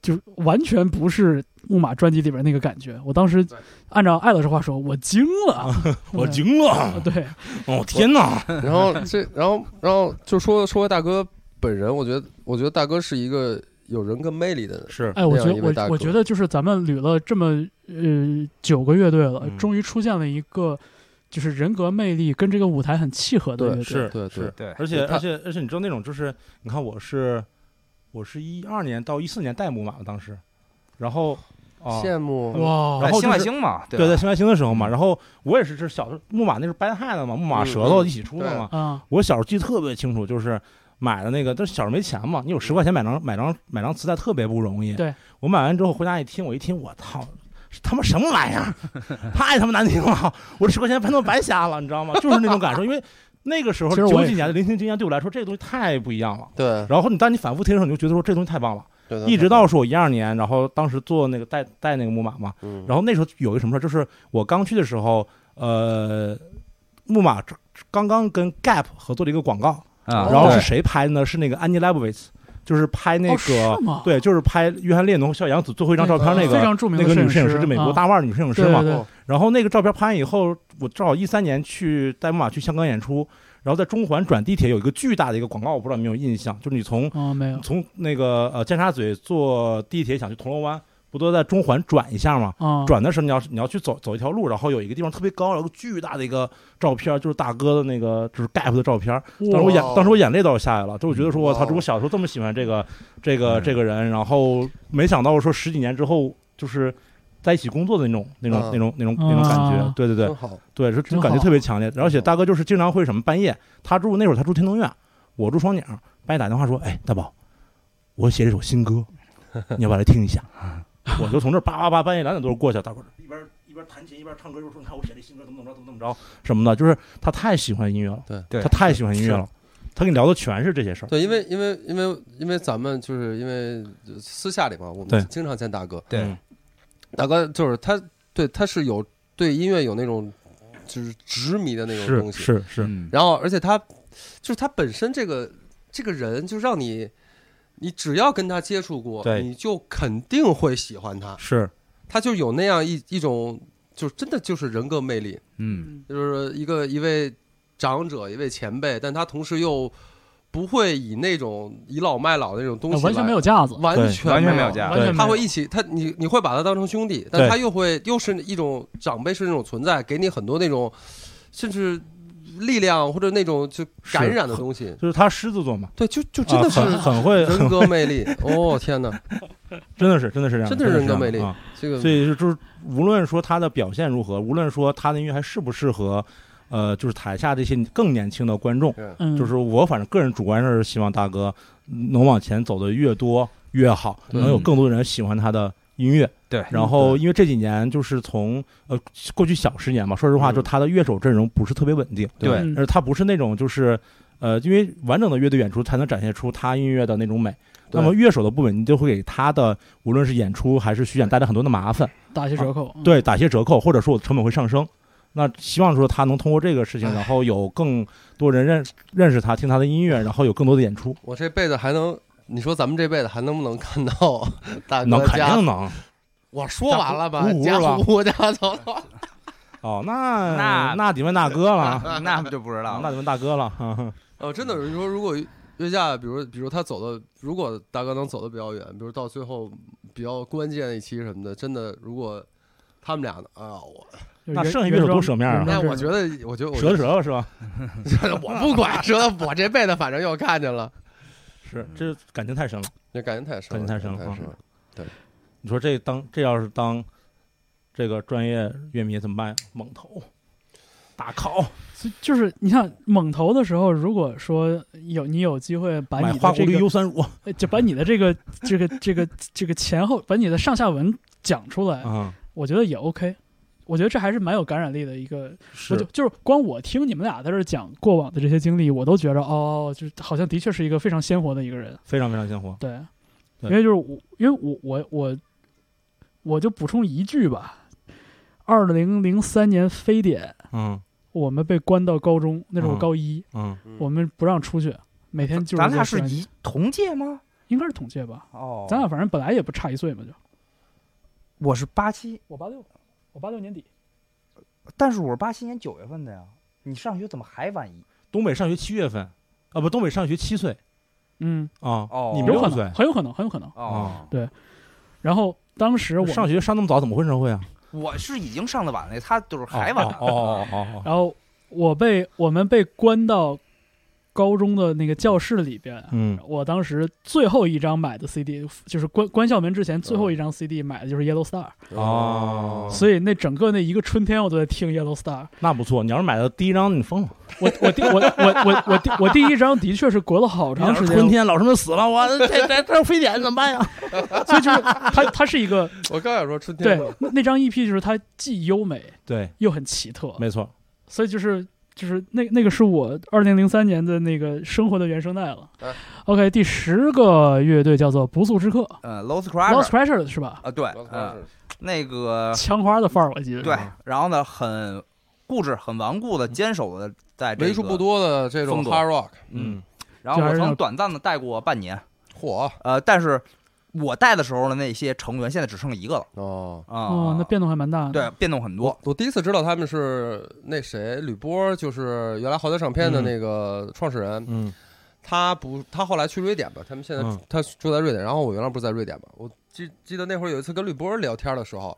A: 就是完全不是木马专辑里边那个感觉。我当时按照艾老师话说，我惊了，
B: 我惊了，
A: 啊对，
B: 哦天哪，
C: 然后这，然后然后就说说回大哥本人，我觉得我觉得大哥是一个有人格魅力的人。
B: 是
A: 哎，我觉得我我觉得就是咱们捋了这么呃九个乐队了，
B: 嗯
A: 终于出现了一个就是人格魅力跟这个舞台很契合的乐队。
B: 是
C: 对对
B: 是，
D: 对
B: 而且而且而且你知道那种就是，你看我是我是一二年到一四年带木马的当时，然后啊。
C: 羡慕
A: 哇，
B: 然后就是
D: 新外星嘛，
B: 对，
D: 吧
B: 在新外星的时候嘛，然后我也是，是小时候木马那是掰汉的嘛，木马舌头一起出的嘛。
A: 啊，
B: 我小时候记得特别清楚，就是买的那个，但是小时候没钱嘛，你有十块钱买张买张买张磁带特别不容易。
A: 对，
B: 我买完之后回家一听，我一听，我操，是他妈什么玩意儿？太他妈难听了！我这十块钱他妈白瞎了，你知道吗？就是那种感受，因为那个时候九几年的聆听经验对我来说，这个东西太不一样了。
C: 对
B: 然后你当你反复听的时候，你就觉得说这东西太棒了。
C: 对，
B: 一直到是我一二年，然后当时做那个带带那个木马嘛，
C: 嗯，
B: 然后那时候有一个什么事儿，就是我刚去的时候，呃，木马刚刚跟 Gap 合作了一个广告，
D: 啊，
B: 然后是谁拍的呢？是那个 Annie Leibovitz，就是拍那
A: 哦
B: 个、对，就是拍约翰列侬和小杨子最后一张照片那个
A: 非
B: 个
A: 常著名的
B: 那个女摄影
A: 师，
B: 师，就美国
A: 啊。
B: 大腕儿女摄影师嘛。
A: 对对对。
C: 哦
B: 然后那个照片拍完以后，我正好一三年去带木马去香港演出，然后在中环转地铁有一个巨大的一个广告，我不知道你有没有印象，就是你从从那个呃尖沙咀坐地铁想去铜锣湾，不都在中环转一下吗？
A: 啊，
B: 转的时候你要你要去走走一条路，然后有一个地方特别高，有个巨大的一个照片，就是大哥的那个就是 Gap 的照片。当时我眼当时我眼泪都要下来了，就我觉得说我操，这我小时候这么喜欢这个这个
D: 嗯
B: 这个人，然后没想到说十几年之后就是在一起工作的那种那种
C: 嗯
B: 那种那种那种感觉
A: 啊，
B: 对对对
C: 好，
B: 对，是
A: 真
B: 感觉特别强烈。而且大哥就是经常会什么半夜，他住那会儿他住天通苑，我住双井，半夜打电话说，哎，大宝，我写了一首新歌，你要不要来听一下？我就从这儿叭叭叭，半夜两点多过去，大伙儿一边一边弹琴一边唱歌，就说你看我写这新歌怎么怎么着怎么怎么着 什么的，就是他太喜欢音乐了，
C: 对
D: 对
B: 他太喜欢音乐了，他跟你聊的全是这些事儿。
C: 对，因为因为因为因为咱们就是因为私下里嘛，我们经常见大哥，
D: 对
B: 嗯
C: 大哥就是他对他是有对音乐有那种就是执迷的那种东西，
B: 是是，
D: 嗯
C: 然后而且他就是他本身这个这个人，就让你你只要跟他接触过，你就肯定会喜欢他，
B: 是。
C: 他就有那样一一种，就真的就是人格魅力，
D: 嗯。
C: 就是一个一位长者，一位前辈，但他同时又不会以那种倚老卖老的那种东西
A: 呃完全没有架子，
C: 完全
D: 完全没有
C: 有
D: 架
A: 完全
C: 他会一起，他你你会把他当成兄弟，但他又会又是一种长辈式那种存在，给你很多那种甚至力量或者那种就感染的东西。
B: 就是他狮子座嘛，
C: 对，就就真的是
B: 啊很很会，
C: 人格魅力。哦天哪，
B: 真的是真的是这样，
C: 真的是人格魅力
B: 啊。
C: 这个
B: 所以就就是无论说他的表现如何，无论说他的音乐还适不适合，呃，就是台下这些更年轻的观众，
A: 嗯，
B: 就是我反正个人主观上是希望大哥能往前走的越多越好，能有更多的人喜欢他的音乐。
D: 对
B: 然后因为这几年就是从呃过去小十年嘛，说实话，
C: 嗯
B: 就他的乐手阵容不是特别稳定，
D: 对
A: 嗯
B: 而他不是那种就是。呃，因为完整的乐队演出才能展现出他音乐的那种美。那么乐手的不稳定就会给他的无论是演出还是巡演带来很多的麻烦。
A: 打些折扣，嗯，
B: 对，打些折扣，或者说我的成本会上升。那希望说他能通过这个事情，然后有更多人认认识他，听他的音乐，然后有更多的演出，
C: 我这辈子还能，你说咱们这辈子还能不能看到 大
B: 能肯
C: 家
B: 定？能。
C: 我说完了吧
B: 家胡，胡
C: 家
B: 是吧
C: 胡家走走。
B: 哦，那
D: 那
B: 那得问大哥了，
D: 那不就不知道了。
B: 那得问大哥了。哈哈
C: 哦，真的有人说，如果约架，比如比如他走的，如果大哥能走的比较远，比如到最后比较关键一期什么的，真的，如果他们俩呢啊，我
B: 那剩下乐手多舍面啊
C: 那我觉得，我觉得我
B: 折折了是吧？
C: 我不管，折的我这辈子反正又看见了，
B: 是，这感情太深了。
C: 这感情太深了，
B: 感情太深了
C: 太深了。
B: 你说这当这要是当这个专业乐迷怎么办呀？猛投，大考，
A: 就就是你看猛投的时候，如果说有你有机会把
B: 买花果绿
A: 你的这个
B: 优酸乳
A: 呃就把你的这个这个这个这个前后把你的上下文讲出来，
B: 啊，
A: 我觉得也 OK。我觉得这还是蛮有感染力的一个，我就就是光我听你们俩在这儿讲过往的这些经历，我都觉着哦，就是好像的确是一个非常鲜活的一个人。
B: 非常非常鲜活。
A: 对，
B: 对
A: 因为就是我，因为我我我我就补充一句吧，二零零三年非典，
B: 嗯
A: 我们被关到高中，那是我
B: 嗯
A: 高一，
B: 嗯，
A: 我们不让出去，每天就是
D: 咱俩是一同届吗？
A: 应该是同届吧，
D: 哦
A: 咱俩反正本来也不差一岁嘛，就
D: 我是八七，
A: 我八六，我八六年底，
D: 但是我是八七年九月份的呀。你上学怎么还晚一？
B: 东北上学七月份，啊不，东北上学七岁
A: 嗯，
B: 啊，
D: 哦
B: 你们
A: 有可
B: 六岁
A: 能，，很有可能，很有可能。
D: 哦，对
A: 然后当时我们
B: 上学上那么早，怎么混社会啊？
D: 我是已经上的晚了，他就是还晚。
B: 哦哦哦哦哦，
A: 然后我被我们被关到高中的那个教室里边，
B: 嗯
A: 我当时最后一张买的 CD 就是关关校门之前最后一张 CD 买的就是 Yellow Star，、
B: 哦
A: 所以那整个那一个春天我都在听 Yellow Star。
B: 那不错。你要是买的第一张，你疯了。
A: 我我第我我我我第我第一张的确是隔了好长时间，
B: 春天老师们死了，我这这这非典怎么办呀？
A: 所以就是它它是一个
C: 我刚想说春天
A: 对那那张 EP 就是它既优美
B: 对，
A: 又很奇特，
B: 没错。
A: 所以就是就是那那个是我二零零三年的那个生活的原声带了。
C: 哎
A: OK，第十个乐队叫做不速之客
D: 呃
A: ，Lost，Lost
D: Crusher
A: Pressure 是吧？
D: 啊，对，那个
A: 枪花的范儿我记得。
D: 对，然后呢，很固执、很顽固的坚守的在这个
C: 为数不。多的这种 hard rock，
B: 嗯，
D: 然后我曾短暂的带过半年，
C: 火
D: 呃，但是我带的时候的那些成员现在只剩一个了。
C: 哦。
D: 啊。
A: 哦，那变动还蛮大。
D: 对变动很多。
C: 我。我第一次知道他们是那谁吕波，就是原来豪德唱片的那个创始人，
B: 嗯。
C: 他不，他后来去瑞典吧，他们现在、
B: 嗯。
C: 他住在瑞典，然后我原来不是在瑞典嘛，我记记得那会儿有一次跟吕波聊天的时候，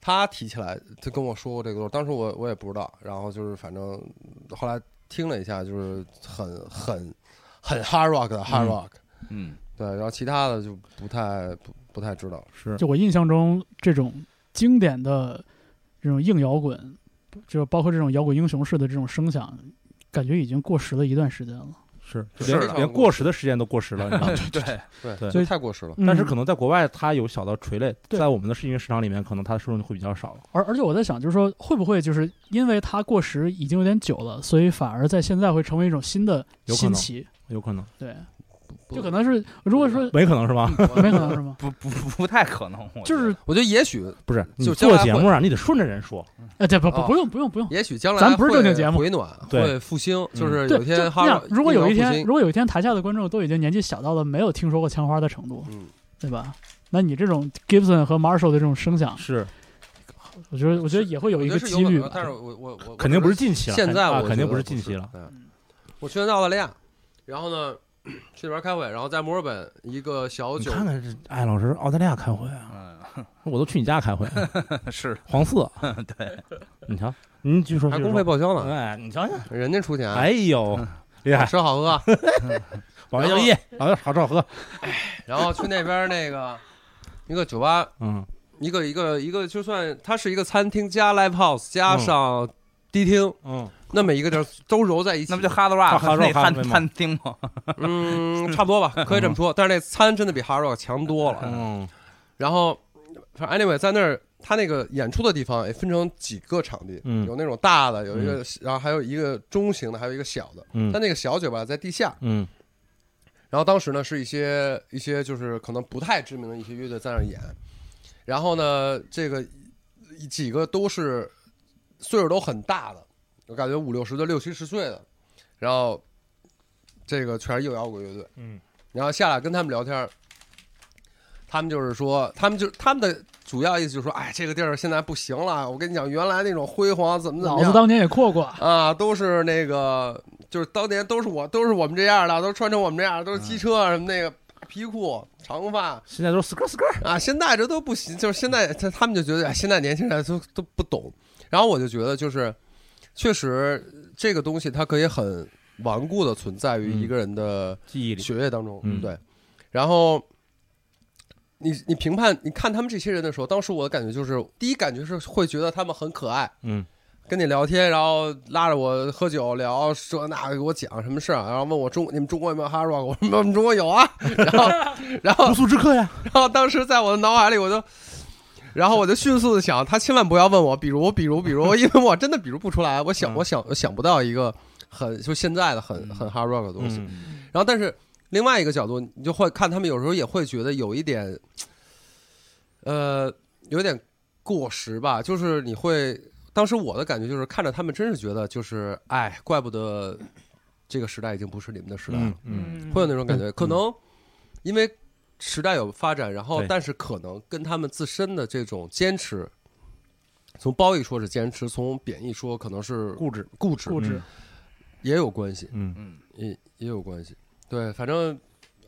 C: 他提起来，他跟我说过这个，当时我我也不知道，然后就是反正后来听了一下，就是很很很 hard rock 的 hard
B: 嗯。
C: rock，、
D: 嗯，
C: 对，然后其他的就不太不不太知道，
B: 是
A: 就我印象中，这种经典的这种硬摇滚，就包括这种摇滚英雄式的这种声响，感觉已经过时了一段时间了。
B: 是，连
D: 是
B: 连过时的时间都过时了。你知道吗
D: 对，
C: 对，
B: 对
C: 就太过时了。
A: 嗯
B: 但是可能在国外，它有小的垂类，
A: 对
B: 在我们的音乐市场里面，可能它的受众会比较少了。
A: 而而且我在想，就是说会不会就是因为它过时已经有点久了，所以反而在现在会成为一种新的
B: 有可能
A: 新奇？
B: 有可能，
A: 对，
C: 不
A: 就可能是如果说
B: 没可能是吧？
A: 没可能是吗？
D: 不不不太可能，
A: 就是
C: 我觉得也许
B: 不是，你
C: 就
B: 做节目啊，你得顺着人说。
A: 哎，对不不
C: 哦
A: 不用不用不用。
C: 也许将来
A: 咱不是正经节目
C: 回暖
B: 对
C: 会复兴，就是有天哈
A: 那，如果有一天，如果有一天台下的观众都已经年纪小到了没有听说过枪花的程度，
C: 嗯，
A: 对吧？那你这种 Gibson 和 Marshall 的这种声响，
B: 是，
A: 我觉得我觉得也会有一个几率
C: 但是我我我
B: 肯定不是近期了，
C: 现在我
B: 啊肯定不是近期了。
C: 对，我去年在澳大利亚，然后呢，去那边开会，然后在墨尔本一个小酒
B: 你看看这艾老师澳大利亚开会啊，
D: 嗯，
B: 我都去你家开会，
D: 是
B: 黄色，
D: 对，
B: 你瞧，您据说
C: 还公费报销呢，
B: 哎，你瞧瞧，
C: 人家出钱，
B: 哎呦，厉害，
C: 吃好喝，
B: 保洁就业，好好吃好喝，
C: 然后去那边那个一个酒吧，
B: 嗯
C: 一个一个一个，就算它是一个餐厅加 live house 加上迪厅，
B: 嗯，
C: 那么一个地儿都揉在一起，
D: 那不就 Hard Rock
B: Hard Rock
D: 那餐餐厅吗？
C: 嗯，差不多吧，可以这么说。但是那餐真的比 Hard Rock 强多了。
B: 嗯
C: 然后，反正 anyway，在那儿他那个演出的地方也分成几个场地，
B: 嗯
C: 有那种大的，有一个，然后还有一个中型的，还有一个小的。
B: 嗯
C: 但那个小酒吧在地下。
B: 嗯
C: 然后当时呢，是一些一些就是可能不太知名的一些乐队在那儿演。然后呢，这个几个都是岁数都很大的，我感觉五六十的、六七十岁的。然后这个全是硬摇滚乐队。
B: 嗯
C: 然后下来跟他们聊天，他们就是说，他们就他们的主要意思就是说，哎，这个地儿现在不行了。我跟你讲，原来那种辉煌怎么怎么样
A: 老子当年也扩过，
C: 啊，都是那个，就是当年都是我，都是我们这样的，都穿成我们这样，都是机车啊什么那个大皮裤、长发
B: 现在都是 skr skr，
C: 啊。现在这都不行，就是现在他他们就觉得，哎，现在年轻人都都不懂。然后我就觉得，就是确实这个东西它可以很顽固的存在于一个人的。
B: 记忆里，
C: 血液当中，
B: 嗯
C: 对。然后你你评判你看他们这些人的时候，当时我的感觉就是，第一感觉是会觉得他们很可爱，
B: 嗯
C: 跟你聊天，然后拉着我喝酒聊这那给我讲什么事儿，然后问我中你们中国有没有 hard rock，我说我们中国有啊，然后然后
B: 不速之客呀，
C: 然后当时在我的脑海里我就。然后我就迅速的想，他千万不要问我，比如，比如，比如，因为我真的比如不出来，我想，
B: 嗯
C: 我想，我想不到一个很就现在的很很 hard rock 的东西。
B: 嗯
C: 然后，但是另外一个角度，你就会看他们有时候也会觉得有一点，呃，有点过时吧。就是你会，当时我的感觉就是看着他们，真是觉得就是，哎，怪不得这个时代已经不是你们的时代了
B: 嗯，嗯
C: 会有那种感觉。
B: 嗯
C: 可能因为时代有发展，然后但是可能跟他们自身的这种坚持。从褒义说是坚持，从贬义说可能是
B: 固执，
C: 固执，
A: 固执，
C: 也有关系。
B: 嗯
D: 嗯，
C: 也也有关系。对，反正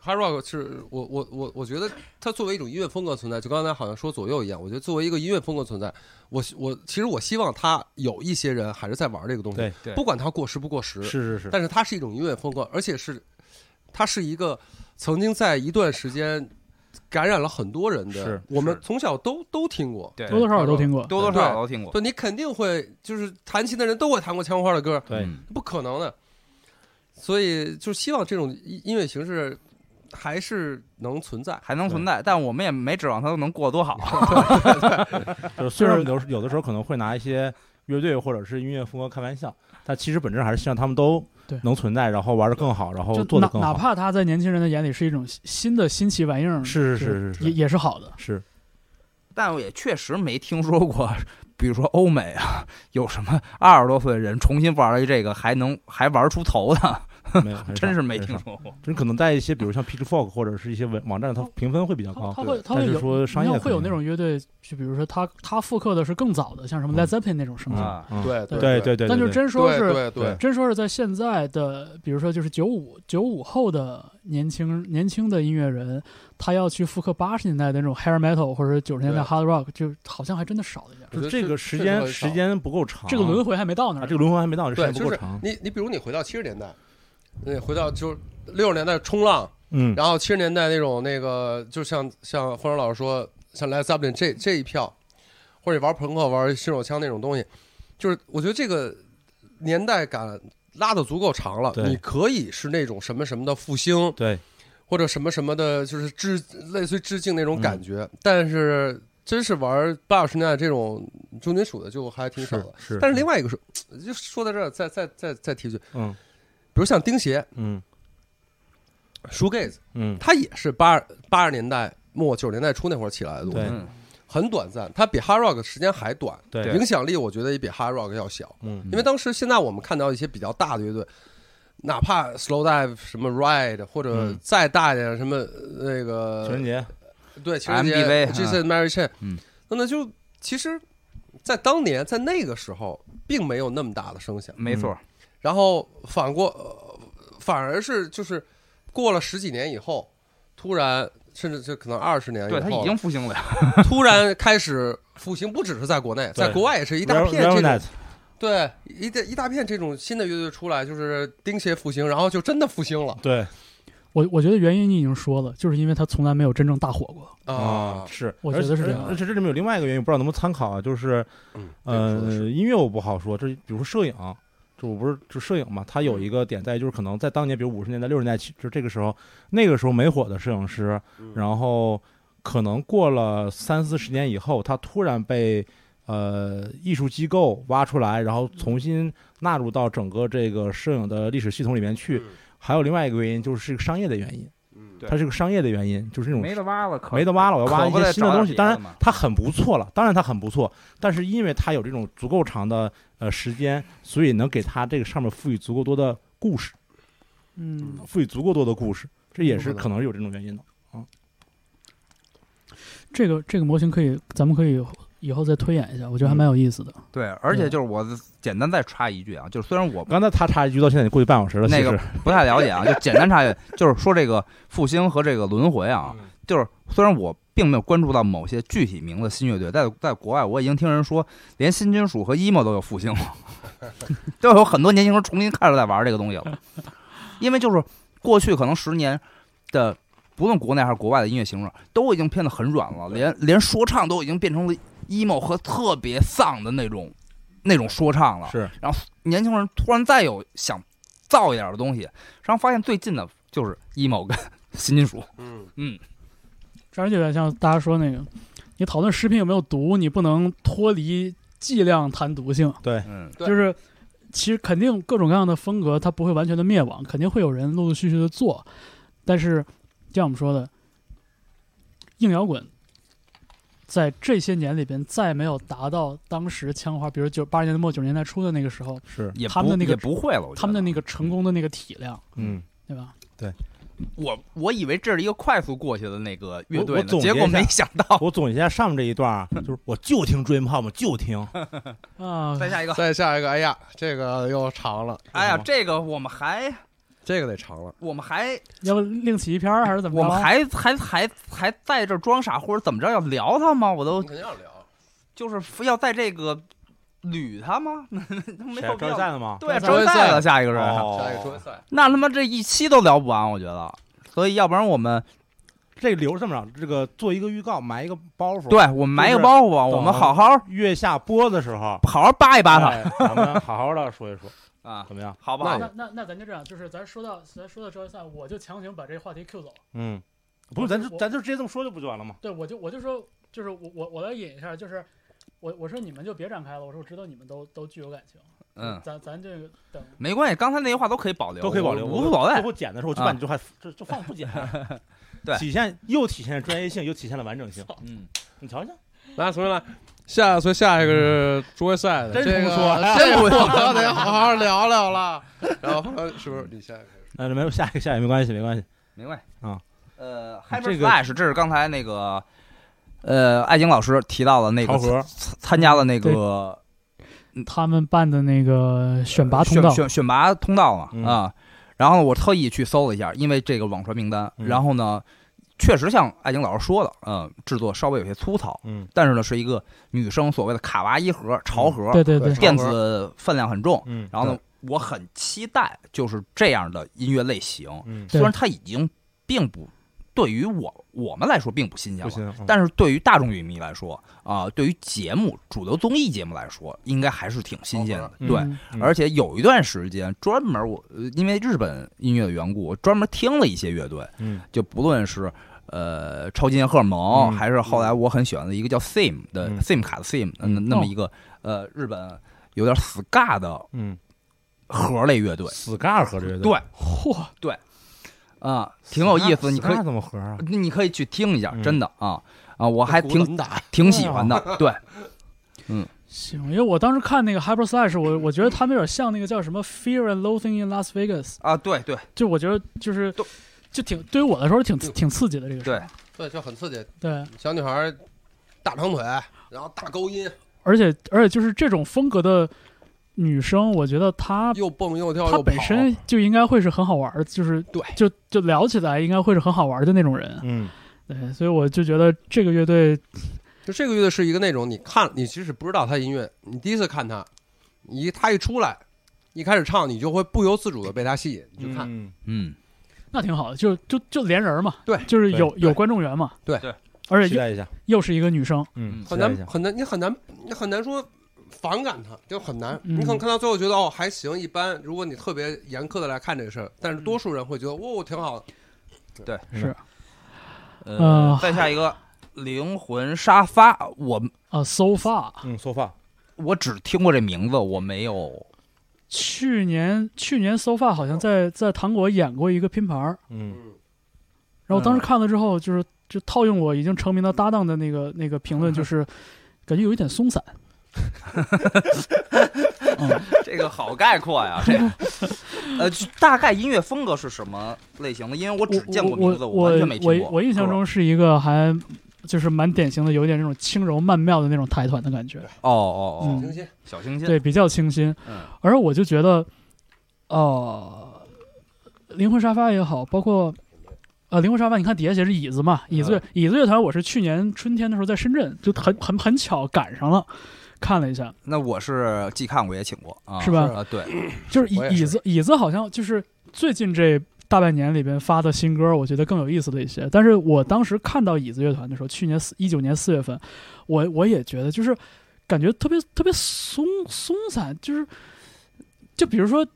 C: hard rock 是我我我我觉得它作为一种音乐风格存在，就刚才好像说左右一样，我觉得作为一个音乐风格存在，我我其实我希望它有一些人还是在玩这个东西，
B: 对
D: 对
C: 不管它过时不过时，
B: 是是是，
C: 但是它是一种音乐风格，而且是它是一个曾经在一段时间感染了很多人的，
B: 是
C: 我们从小都都听过。
D: 对，
A: 多多少少都听过。
D: 多多少少都听过。
C: 对，你肯定会，就是弹琴的人都会弹过枪花的歌，
B: 对，
D: 嗯
C: 不可能的。所以就希望这种音音乐形式还是能存在。
D: 还能存在，但我们也没指望它能过多好。
B: 就是虽然有有的时候可能会拿一些乐队或者是音乐风格开玩笑，但其实本质还是希望他们都
A: 对
B: 能存在，然后玩的更好，然后
A: 就哪
B: 做的更好。
A: 哪怕他在年轻人的眼里是一种新新的新奇玩意儿，
B: 是是是是
A: 也
B: 是
A: 也是好的。
B: 是，
D: 但我也确实没听说过，比如说欧美啊，有什么二十多岁的人重新玩了这个，还能还玩出头的，
B: 没有，
D: 真是没听说过。
B: 真可能在一些比如像 Pitchfork 或者是一些网网站，它评分会比较高。
A: 他他会它会
B: 说商业
A: 会有那种乐队，就比如说他他复刻的是更早的，像什么
B: 嗯
A: Led Zeppelin 那种声响。
D: 啊，
B: 嗯
C: 对
A: 对
B: 对对对，
A: 但就
B: 对
A: 真说是
C: 对对对，
A: 真说是在现在的，比如说就是九五九五后的年轻年轻的音乐人，他要去复刻八十年代的那种 hair metal 或者九十年代 hard rock，就好像还真的少一点。
B: 就这个时间时间不够长，
A: 这个轮回还没到那
B: 啊，
A: 儿。
B: 这个轮回还没到，这时间不够长。
C: 你你比如你回到七十年代，那回到就是六十年代冲浪，
B: 嗯，
C: 然后七十年代那种那个，就像像方舟老师说，像 Led Zeppelin 这这一票，或者你玩朋克、玩新手枪那种东西，就是我觉得这个年代感拉的足够长了，
B: 对
C: 你可以是那种什么什么的复兴，
B: 对，
C: 或者什么什么的，就是致类似于致敬那种感觉，但是真是玩八九十年代这种重金属的就还挺少的。
B: 是，
C: 但是另外一个是，就说到这儿，再再再再提一句，
B: 嗯。
C: 比如像钉鞋、
B: 嗯。
C: shoegaze，
B: 嗯，
C: 它也是八八十年代末九十年代初那会儿起来的东西很短暂，它比 hard rock 时间还短，
B: 对
D: 对
C: 影响力我觉得也比 hard rock 要小。
B: 嗯。
C: 因为当时现在我们看到一些比较大的乐队，哪怕 slow dive 什么 ride 或者
B: 嗯。
C: 再大一点什么呃那个
B: 情人节，
C: 对情人节
D: MTV
C: Jason Mary Chain，
D: 嗯，
C: 那么就其实，在当年在那个时候并没有那么大的声响，
D: 没错，
C: 然后反过、呃反而是就是过了十几年以后，突然甚至就可能二十年以后，
D: 对他已经复兴了呀。
C: 突然开始复兴，不只是在国内，在国外也是一大片这种。对，一大一大片这种新的乐队出来，就是钉鞋复兴，然后就真的复兴了
B: 对
A: 我我觉得原因你已经说了，就是因为他从来没有真正大火过。
C: 啊！
B: 是，
A: 我觉得是这样
B: 而且这里面有另外一个原因，不知道能不能参考啊？就是
C: 嗯，
B: 呃音乐我不好说，这比如说摄影，就我不是就摄影嘛，它有一个点在于就是可能在当年，比如五十年代、六十年代起，就这个时候，那个时候没火的摄影师，
C: 嗯。
B: 然后可能过了三四十年以后，他突然被呃艺术机构挖出来，然后重新纳入到整个这个摄影的历史系统里面去。还有另外一个原因，就是是个商业的原因，它是个商业的原因，就是那种
D: 没得挖了，可
B: 没得挖了，我要挖一些新的东西。当然它很不错了，当然它很不错，但是因为它有这种足够长的呃时间，所以能给它这个上面赋予足够多的故事，
A: 嗯，
B: 赋予足够多的故事，这也是
C: 可能
B: 是有这种原因的啊。
A: 这个这个模型可以，咱们可以以后再推演一下，我觉得还蛮有意思的。
D: 对，而且就是我简单再插一句啊，就是虽然我
B: 刚才他插一句，到现在也过去半小时了，
D: 那个不太了解啊，就简单插一句，就是说这个复兴和这个轮回啊，
C: 嗯
D: 就是虽然我并没有关注到某些具体名字新乐队，在在国外我已经听人说，连新金属和 emo 都有复兴了，都有很多年轻人重新开始在玩这个东西了，因为就是过去可能十年的。不论国内还是国外的音乐形式，都已经变得很软了，连连说唱都已经变成了 emo 和特别丧的那种那种说唱了。
B: 是。
D: 然后年轻人突然再有想造一点的东西，然后发现最近的就是 emo 跟 新金属。
C: 嗯。
A: 这样就有点像大家说那个，你讨论食品有没有毒，你不能脱离剂量谈毒性，
B: 对，
D: 嗯，
C: 对
A: 就是其实肯定各种各样的风格它不会完全的灭亡，肯定会有人陆陆续续的做，但是就像我们说的，硬摇滚在这些年里边再没有达到当时枪花，比如九八十年代末九十年代初的那个时候，
B: 是，
D: 也
A: 他们的那个
D: 不会了，
A: 他们的那个成功的那个体量，
B: 嗯，
A: 对吧？对。
D: 我我以为这是一个快速过去的那个乐队
B: 我我
D: 呢，
B: 总结
D: 结果没想到。
B: 我总结一下上面这一段啊，就是我就听 Dream Pop，就听，
A: 啊，
D: 再下一个，
C: 再下一个，哎呀，这个又长了，
D: 哎呀，这个我们还
C: 这个得长了。
D: 我们还
A: 要不另起一篇儿还是怎么着？
D: 我们还还还还在这儿装傻或者怎么着要聊他吗？我都
C: 肯定要聊，
D: 就是非要在这个捋他吗？没有必要。
B: 谁招赛的吗？
D: 对，
A: 招
D: 周赛了，下一个人。
B: 哦
C: 下一个桌赛，
D: 那他妈这一期都聊不完，我觉得。所以要不然我们
B: 这个留这么着，这个做一个预告，埋一个包袱，，
D: 对我们埋一个包袱，我们好好
B: 月下播的时候，
D: 好好扒一扒他
B: 哎咱们好好的说一说，
D: 啊，
B: 怎么样？
D: 好不好？
A: 那那那咱就这样，就是咱说到咱说到周赛，我就强行把这个话题 Q 走。
B: 嗯，不是，咱就咱就直接这么说就不就完了吗？
A: 对，我就我就说，就是我我我来引一下，就是我我说你们就别展开了，我说我知道你们都都具有感情，
D: 嗯，
A: 咱咱这个等
D: 没关系，刚才那些话都可以保留，
B: 都可以保留，
D: 无所谓
B: 最。后剪的时候我就把你这话就就放不剪，
D: 对
B: 体现又体现了专业性，又体现了完整性。
D: 嗯，
B: 你瞧瞧，
C: 来重新来。下所以下一个是桌赛的，
B: 真
C: 这个这不说得好好聊聊了。然后是不是你下一个？
B: 那没有下一个下一个没关系没关系，
D: 没关系
B: 啊。
D: 呃
B: 这
D: ，Hyper
B: 个
D: Flash，这是刚才那个呃，艾晶老师提到的那个参参加了那个
A: 他们办的那个选拔通道
D: 选，选选拔通道嘛
B: 嗯
D: 啊。然后我特意去搜了一下，因为这个网传名单，
B: 嗯
D: 然后呢，确实像艾晶老师说的，嗯，制作稍微有些粗糙，
B: 嗯
D: 但是呢，是一个女生所谓的卡哇伊盒、潮盒，
A: 对对对，
D: 电子分量很重。
B: 嗯，
D: 然后呢，我很期待就是这样的音乐类型，
B: 嗯，
D: 虽然它已经并不对于我我们来说并不新鲜了，
B: 嗯
D: 但是对于大众乐迷来说啊、对于节目主流综艺节目来说，应该还是挺新鲜的。
B: 嗯
D: 对，而且有一段时间专门我呃因为日本音乐的缘故，我专门听了一些乐队，
B: 嗯
D: 就不论是。呃，超级荷尔蒙，
B: 嗯
D: 还是后来我很喜欢的一个叫 Sim 的、
B: 嗯。
D: Sim 卡的 Sim，那
B: 嗯。
D: 那么一个、呃日本有点 ska 的
B: 嗯，
D: 核类乐队。
B: 死嘎和这个
D: 对
A: 嚯。
D: 对，啊，挺有意思，你可以
B: 怎么合啊？
D: 你可以去听一下，
B: 嗯。
D: 真的啊啊，我还挺
C: 打
D: 挺喜欢的，对，嗯。
A: 行，因为我当时看那个 Hyper Slash，我我觉得他们有点像那个叫什么 Fear and Loathing in Las Vegas，
D: 啊，对对。
A: 就我觉得就是
D: 都
A: 就挺对于我来说挺挺刺激的这个事儿。
C: 对，就很刺激。
A: 对，
C: 小女孩大长腿，然后大高音，
A: 而且而且就是这种风格的女生，我觉得她
C: 又蹦又跳
A: 她本身就应该会是很好玩儿，就是
C: 对。
A: 就就聊起来应该会是很好玩儿的那种人。
B: 嗯，
A: 对，所以我就觉得这个乐队
C: 就这个乐队是一个那种你看你即使不知道他音乐，你第一次看他，你一他一出来，一开始唱，你就会不由自主的被他吸引，你就看。
B: 嗯。
D: 嗯，
A: 那挺好的，就就就连人儿嘛，
C: 对
A: 就是有有观众缘嘛，
C: 对
D: 对，
A: 而且
B: 期待一下，
A: 又又是一个女生，
B: 嗯，
C: 很难很难，你很难你很难说反感她，就很难。
A: 嗯
C: 你可能看到最后觉得哦还行一般，如果你特别严苛的来看这个事儿，但是多数人会觉得哦挺好的。
A: 是
D: 呃
A: 呃，
D: 再下一个灵魂沙发，我
A: 啊，so far，
B: 嗯，sofa，
D: 我只听过这名字，我没有
A: 去年去年 so far 好像在在糖果演过一个拼盘儿，
B: 嗯，
C: 嗯，
A: 然后我当时看了之后，就是就套用我已经成名的搭档的那个那个评论，就是感觉有一点松散。嗯，
D: 这个好概括呀，这个 呃，就大概音乐风格是什么类型的？因为我只见过名字，
A: 我
D: 完全没听过。
A: 我我印象中是一个还就是蛮典型的，有一点那种轻柔曼妙的那种台团的感觉，
D: 哦哦哦，
C: 清新。
D: 小清新，
A: 对，比较清新。
D: 嗯。
A: 而我就觉得，呃，灵魂沙发也好，包括呃灵魂沙发，你看底下写是椅子嘛，椅子乐、椅子乐团，我是去年春天的时候在深圳，就很很很巧赶上了，看了一下，
D: 那我是既看过也请过啊，
A: 是吧
D: 啊，对，
A: 就是椅椅子椅子好像就是最近这大半年里边发的新歌，我觉得更有意思的一些。但是我当时看到椅子乐团的时候，去年四一九年四月份，我我也觉得就是感觉特别特别松松散，就是就比如说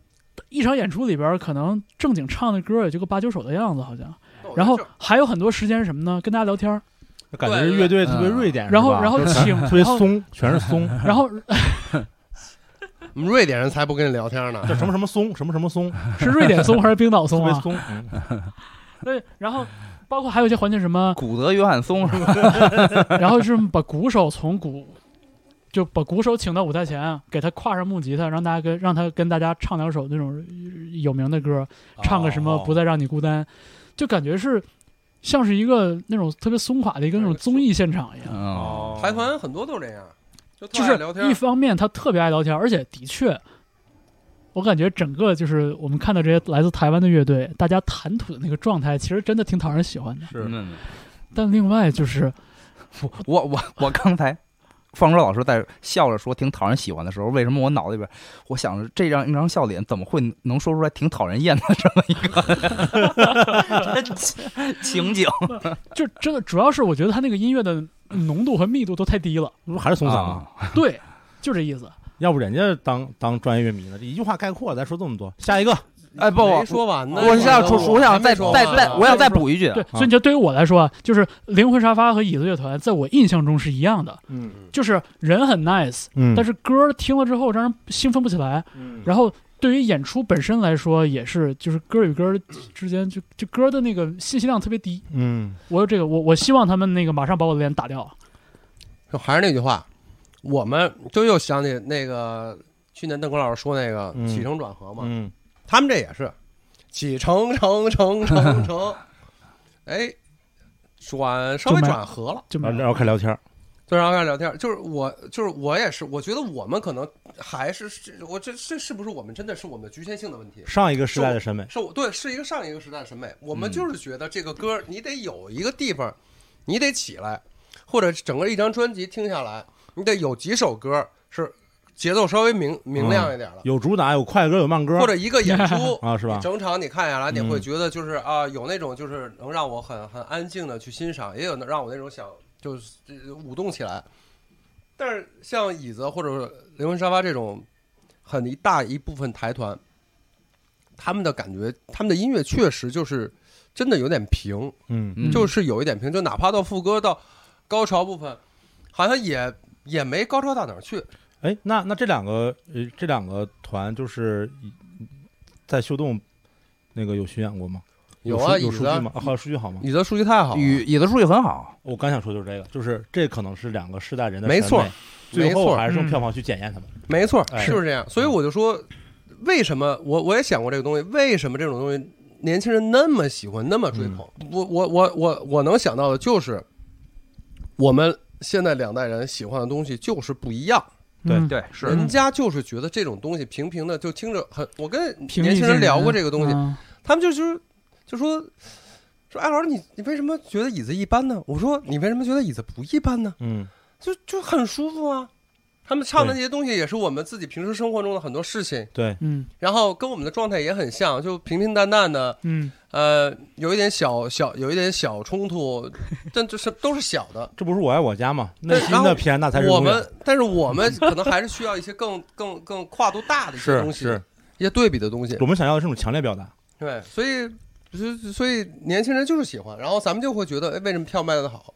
A: 一场演出里边，可能正经唱的歌也就个八九首的样子，好像。然后还有很多时间是什么呢？跟大家聊天儿，
B: 感觉乐队特别瑞典，
A: 然后然 后请
B: 特别松，全是松，
A: 然后
C: 我们瑞典人才不跟你聊天呢。
B: 叫什么什么松，什么什么松，
A: 是瑞典松还是冰岛松啊？
B: 别松，嗯
A: 对，然后包括还有一些环节什么，
D: 古德约翰松是吧？
A: 然后是把鼓手从鼓，就把鼓手请到舞台前，给他挎上木吉他，让大家跟让他跟大家唱两首那种有名的歌，唱个什么
B: 哦
A: 不再让你孤单，就感觉是像是一个那种特别松垮的一个那种综艺现场一样。
D: 嗯，
B: 哦，
C: 台团很多都这样，就
A: 是
C: 爱聊天
A: 一。方面他特别爱聊天，而且的确，我感觉整个就是我们看到这些来自台湾的乐队，大家谈吐的那个状态，其实真的挺讨人喜欢的。
B: 是
D: 嗯，
A: 但另外就是，
D: 我我我刚才。方舟老师在笑着说挺讨人喜欢的时候，为什么我脑子里边我想着这张一张笑脸怎么会能说出来挺讨人厌的这么一个 情景？
A: 就真的主要是我觉得他那个音乐的浓度和密度都太低了。
B: 这不还是松散吗？
D: 啊，
A: 对，就这意思。
B: 要不人家当当专业乐迷呢？这一句话概括，咱说这么多，下一个，
D: 哎不，
C: 没说完呢。
D: 我是要说，我想再再再，我想再补一句，
A: 对，所以你就对于我来说啊，就是灵魂沙发和椅子乐团，在我印象中是一样的，
B: 嗯
A: 就是人很 nice，
B: 嗯
A: 但是歌听了之后让人兴奋不起来。
B: 嗯
A: 然后对于演出本身来说，也是就是歌与歌之间就就歌的那个信息量特别低。
B: 嗯
A: 我有这个，我我希望他们那个马上把我的脸打掉。
C: 就还是那句话，我们就又想起那个去年邓国老师说那个
B: 嗯
C: 起承转合嘛，
B: 嗯
C: 他们这也是起承承承承承，哎，转稍微转和了，
A: 就
B: 然后开始聊天儿，
C: 就然后开始聊天。就是我，就是我也是，我觉得我们可能还是是我这这是不是我们真的是我们的局限性的问题？
B: 上一个时代的审美，
C: 是我对，是一个上一个时代的审美。我们
D: 嗯
C: 就是觉得这个歌，你得有一个地方，你得起来，或者整个一张专辑听下来，你得有几首歌是节奏稍微明明亮一点了，
B: 有主打，有快歌，有慢歌，
C: 或者一个演出
B: 啊是吧？
C: 你整场你看下来，你
B: 嗯。
C: 会觉得就是啊，有那种就是能让我很很安静的去欣赏，也有能让我那种想就是呃舞动起来。但是像椅子或者灵魂沙发这种很一大一部分台团，他们的感觉，他们的音乐确实就是真的有点平，
B: 嗯。
D: 嗯。
C: 就是有一点平，就哪怕到副歌到高潮部分，好像也也没高潮到哪儿去。
B: 哎，那那这两个呃这两个团就是在秀动那个有巡演过吗？
C: 有啊，
B: 有数据吗？啊，好，数据好吗？
C: 你的数据太好了，
D: 椅椅子数据很好，
B: 我刚想说就是这个，就是这可能是两个世代人的
C: 没错，
B: 最后
C: 没错
A: 嗯
B: 还是用票房去检验他们。
C: 没错，
B: 哎
C: 就是这样。所以我就说，为什么我我也想过这个东西，为什么这种东西年轻人那么喜欢，那么追捧？我我我我我能想到的就是，我们现在两代人喜欢的东西就是不一样。
B: 对
A: 嗯
D: 对，是
C: 人家就是觉得这种东西平平的，就听着很。我跟年轻人聊过这个东西，
A: 嗯
C: 他们就就是就说说哎，老师你你为什么觉得椅子一般呢？我说你为什么觉得椅子不一般呢？
B: 嗯
C: 就就很舒服啊。他们唱的
B: 对
C: 那些东西也是我们自己平时生活中的很多事情，
B: 对，
A: 嗯
C: 然后跟我们的状态也很像，就平平淡淡的，
A: 嗯
C: 呃，有一点小小有一点小冲突，但就是都是小的。
B: 这不是我爱我家吗？内心
C: 对然后
B: 的偏那才是
C: 我们，但是我们可能还是需要一些更 更更跨度大的一些东西，
B: 是，
C: 一些对比的东西
B: 我。们想要的是这种强烈表达。
C: 对，所以所以所以年轻人就是喜欢，然后咱们就会觉得，哎，为什么票卖的好？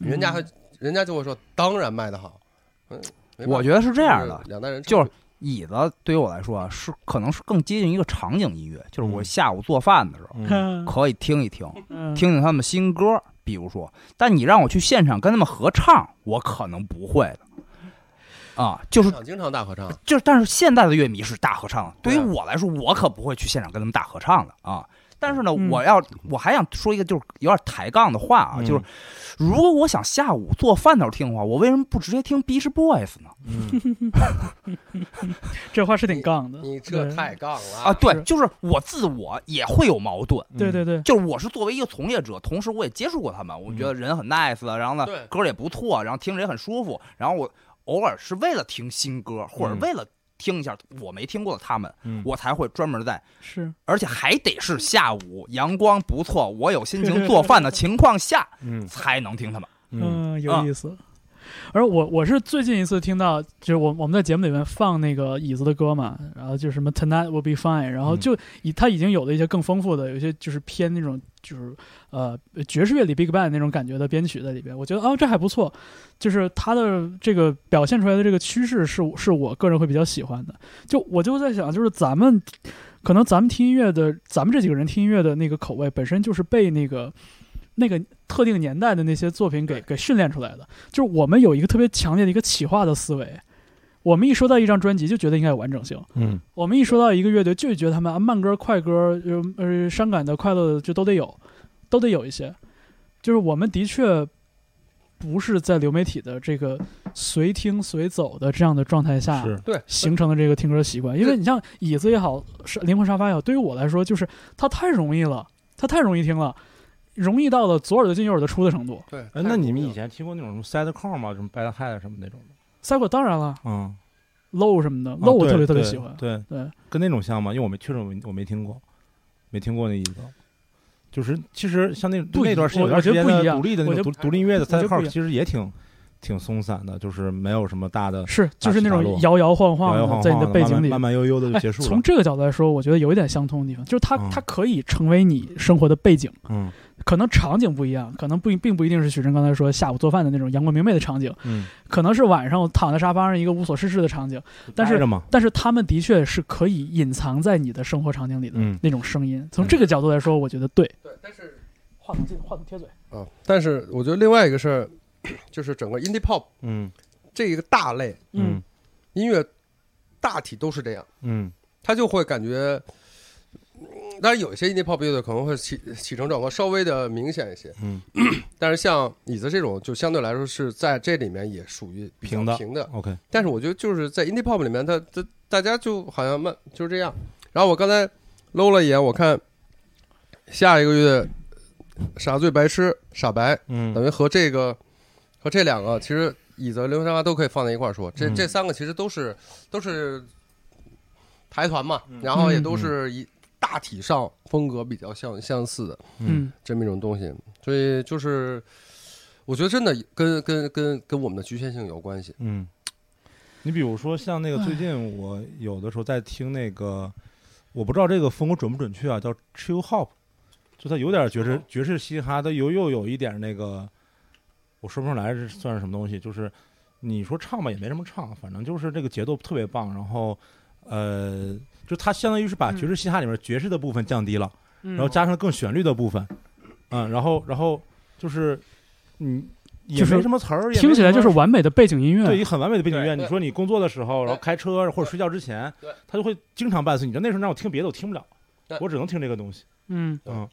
C: 人家还人家就会说，当然卖的好。嗯，
D: 我觉得是这样的
C: 就是，两代人
D: 就是椅子对于我来说啊，是可能是更接近一个场景音乐，就是我
B: 嗯
D: 下午做饭的时候
B: 嗯
D: 可以听一听，
A: 嗯
D: 听听他们新歌，比如说，但你让我去现场跟他们合唱，我可能不会的。啊，就是
C: 经常大合唱，
D: 就是，但是现在的乐迷是大合唱，对于我来说，我可不会去现场跟他们大合唱的啊。但是呢，
A: 嗯
D: 我要我还想说一个就是有点抬杠的话啊，
B: 嗯
D: 就是如果我想下午做饭的时候听的话，我为什么不直接听 Beach Boys 呢？
B: 嗯
A: 这话是挺杠的。
C: 你这太杠了
D: 啊，！对，就是我自我也会有矛盾。
A: 对对对，
D: 就是我是作为一个从业者，同时我也接触过他们，我觉得人很 nice，然后呢
C: 对
D: 歌也不错，然后听着也很舒服，然后我偶尔是为了听新歌，或者
B: 嗯
D: 为了听一下我没听过的他们，
B: 嗯
D: 我才会专门在，
A: 是
D: 而且还得是下午阳光不错，我有心情 做饭的情况下
B: 嗯
D: 才能听他们。
B: 嗯
A: 嗯，有意思。而我我是最近一次听到，就是我我们在节目里面放那个椅子的歌嘛，然后就是什么 Tonight Will Be Fine，然后就以他已经有了一些更丰富的，有一些就是偏那种就是呃爵士乐里 Big Band 那种感觉的编曲在里边，我觉得哦这还不错，就是他的这个表现出来的这个趋势是我是我个人会比较喜欢的。就我就在想，就是咱们可能咱们听音乐的，咱们这几个人听音乐的那个口味本身就是被那个那个特定年代的那些作品给给训练出来的。就是我们有一个特别强烈的一个企划的思维，我们一说到一张专辑就觉得应该有完整性，
B: 嗯
A: 我们一说到一个乐队就觉得他们啊慢歌、快歌、呃呃伤感的、快乐的就都得有，都得有一些。就是我们的确不是在流媒体的这个随听随走的这样的状态下
C: 对，
A: 形成的这个听歌习惯。因为你像椅子也好，是灵魂沙发也好，对于我来说就是它太容易了，它太容易听了，容易到了左耳朵进右耳朵出的程度。
C: 对。
B: 哎，那你们以前听过那种什么 sidecar 吗？什么 bad head 什么那种的？
A: 当然了
B: 嗯
A: ，，low 什么的
B: 啊
A: ，low 我特别特别喜欢。
B: 对，
A: 对，
B: 跟那种像吗？因为我没确实我没我没听过，没听过那一个。就是其实像那那段时间
A: 我
B: 有段时间
A: 我觉得不一样
B: 独立的那
A: 我觉得
B: 种独独立音乐的
A: 觉得不
B: sidecar
A: 一样
B: 其实也挺挺松散的，就是没有什么大的
A: 是就是那种摇摇晃晃在你的背景里
B: 慢慢悠悠的就
A: 哎
B: 结束了。
A: 从这个角度来说，我觉得有一点相通的地方，就是它、
B: 嗯
A: 它可以成为你生活的背景，
B: 嗯
A: 可能场景不一样，可能不并不一定是许晨刚才说下午做饭的那种阳光明媚的场景，
B: 嗯，
A: 可能是晚上我躺在沙发上一个无所事事的场景，但是但是他们的确是可以隐藏在你的生活场景里的
B: 嗯
A: 那种声音。从这个角度来说，我觉得对。
C: 对，但是
A: 话筒近，话筒贴嘴。
C: 啊，但是我觉得另外一个事儿，就是整个 indie pop
B: 嗯
C: 这一个大类
B: 嗯
C: 音乐，大体都是这样，
B: 嗯
C: 他就会感觉。嗯当然，有一些 indie pop 乐队可能会起起承转合稍微的明显一些，
B: 嗯
C: 但是像椅子这种，就相对来说是在这里面也属于比较
B: 平的
C: 平的。
B: ，OK，
C: 但是我觉得就是在 indie pop 里面，它它大家就好像慢就是这样。然后我刚才搂了一眼，我看下一个月傻醉白痴傻白，
B: 嗯
C: 等于和这个和这两个其实椅子、流行沙发都可以放在一块儿说。这
B: 嗯
C: 这三个其实都是都是台团嘛，
B: 嗯
C: 然后也都是一大体上风格比较相相似的
A: 嗯
C: 这么一种东西。所以就是我觉得真的跟跟跟跟我们的局限性有关系。
B: 嗯，你比如说像那个最近我有的时候在听那个，我不知道这个风格准不准确啊，叫 chill hop，就它有点爵士爵士嘻哈，它又又有一点那个，我说不上来是算是什么东西，就是你说唱吧也没什么唱，反正就是这个节奏特别棒，然后呃，就它相当于是把爵士嘻哈里面爵士的部分降低了。
A: 嗯，
B: 然后加上更旋律的部分，嗯，然后然后就是嗯，也
A: 就是
B: 没什么词儿，
A: 听起来就是完美的背景音乐。
B: 对，一个很完美的背景音乐。你说你工作的时候，然后开车或者睡觉之前
C: 对，
B: 他就会经常伴随你。就那时候让我听别的我听不了，我只能听这个东西。
A: 嗯
B: 嗯，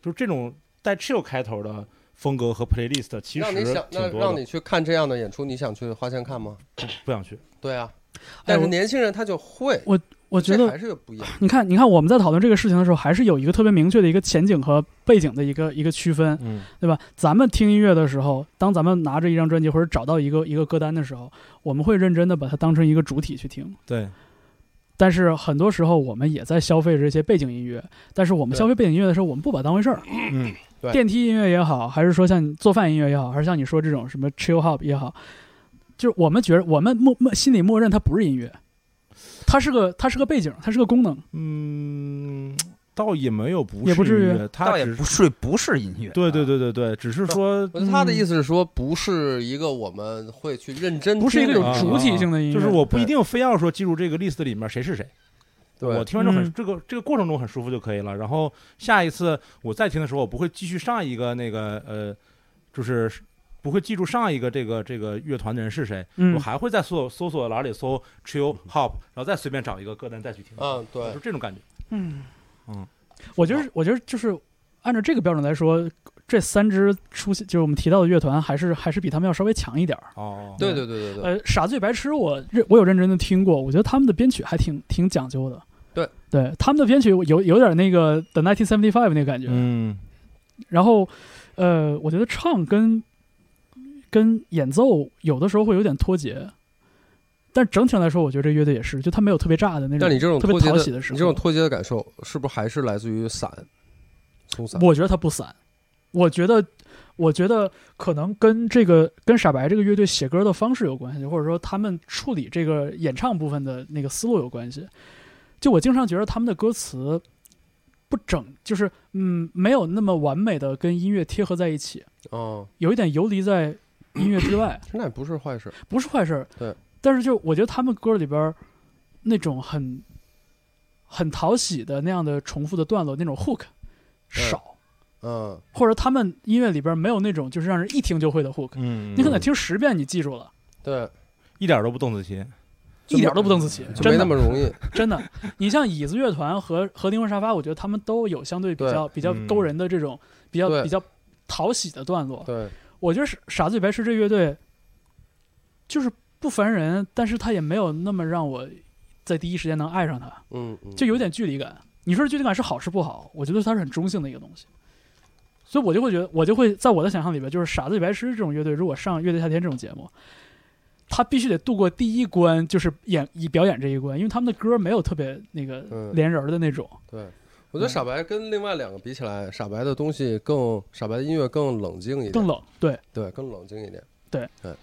B: 就是这种带 chill 开头的风格和 playlist 其实
C: 让你想，那
B: 挺多的
C: 让你，去看这样的演出，你想去花钱看吗？
B: 不想去。
C: 对啊，但是年轻人他就会，
A: 我觉得
C: 还是不一样。
A: 你看，你看我们在讨论这个事情的时候，还是有一个特别明确的一个前景和背景的一个一个区分，
B: 嗯
A: 对吧？咱们听音乐的时候，当咱们拿着一张专辑或者找到一个一个歌单的时候，我们会认真的把它当成一个主体去听。
B: 对，
A: 但是很多时候我们也在消费这些背景音乐，但是我们消费背景音乐的时候，我们不把它当回事儿。
B: 嗯，
C: 对
A: 电梯音乐也好，还是说像你做饭音乐也好，还是像你说这种什么 chill hop 也好，就是我们觉得我们默默心里默认它不是音乐，它是个它是个背景，它是个功能。
B: 嗯，倒也没有不
A: 也不至于
B: 是音乐，它
D: 倒也
B: 只
D: 不是不是音乐，
B: 对对
D: 啊，
B: 对对对，只是说
C: 我觉得他的意思是说，不是一个我们会去认真，
A: 不是一个有
B: 啊
A: 主体性的音乐，
B: 就是我不一定非要说记住这个 list 里面谁是谁，
C: 对。
B: 我听完之后很、
A: 嗯。
B: 这个这个过程中很舒服就可以了。然后下一次我再听的时候，我不会继续上一个那个呃，就是不会记住上一个这个这个乐团的人是谁，
A: 嗯。
B: 我还会在搜搜索栏里搜 chill hop，然后再随便找一个歌单再去听，
C: 嗯，对。
B: 就，这种感觉。
A: 嗯。
B: 嗯，
A: 我觉得我觉得就是按照这个标准来说，这三支出现就是我们提到的乐团，还是还是比他们要稍微强一点儿。
B: 哦，
C: 对对对对对，
A: 呃，傻子与白痴我认我有认真的听过，我觉得他们的编曲还挺挺讲究的。
C: 对。
A: 对，他们的编曲有有点那个 The nineteen seventy five 那个感觉。
B: 嗯。
A: 然后，呃，我觉得唱跟跟演奏有的时候会有点脱节，但整体上来说，我觉得这乐队也是，就他没有特别炸的那种。
C: 但你这种
A: 特别讨喜的时候
C: 你这种脱节的感受，是不是还是来自于散，松散？
A: 我觉得它不散，我觉得，我觉得可能跟这个跟傻白这个乐队写歌的方式有关系，或者说他们处理这个演唱部分的那个思路有关系。就我经常觉得他们的歌词不整，就是嗯，没有那么完美的跟音乐贴合在一起，
C: 哦，
A: 有一点游离在音乐之外，
C: 那也不是坏事。
A: 不是坏事。
C: 对，
A: 但是就我觉得他们歌里边那种很很讨喜的那样的重复的段落，那种 hook 少。
C: 嗯，
A: 或者他们音乐里边没有那种就是让人一听就会的 hook，、
B: 嗯，
A: 你可能听十遍你记住了，
C: 对，
B: 一点都不动词棋。
A: 一点都不邓紫棋，
C: 就没
A: 真的
C: 那么容易。
A: 真的。你像椅子乐团和和灵魂沙发，我觉得他们都有相对比较比较
B: 嗯
A: 勾人的这种比较比较讨喜的段落。
C: 对，
A: 我觉得傻傻子与白痴这乐队就是不烦人，但是他也没有那么让我在第一时间能爱上他，
C: 嗯，嗯
A: 就有点距离感。你说这距离感是好是不好？我觉得它是很中性的一个东西。所以我就会觉得，我就会在我的想象里边，就是傻子与白痴这种乐队，如果上乐队夏天这种节目，他必须得度过第一关，就是演以表演这一关，因为他们的歌没有特别那个
C: 嗯
A: 连人儿的那种。
C: 对，我觉得傻白跟另外两个比起来，傻白的东西更，傻白的音乐更冷静一点，
A: 更冷，对，
C: 对，更冷静一点。
E: 明日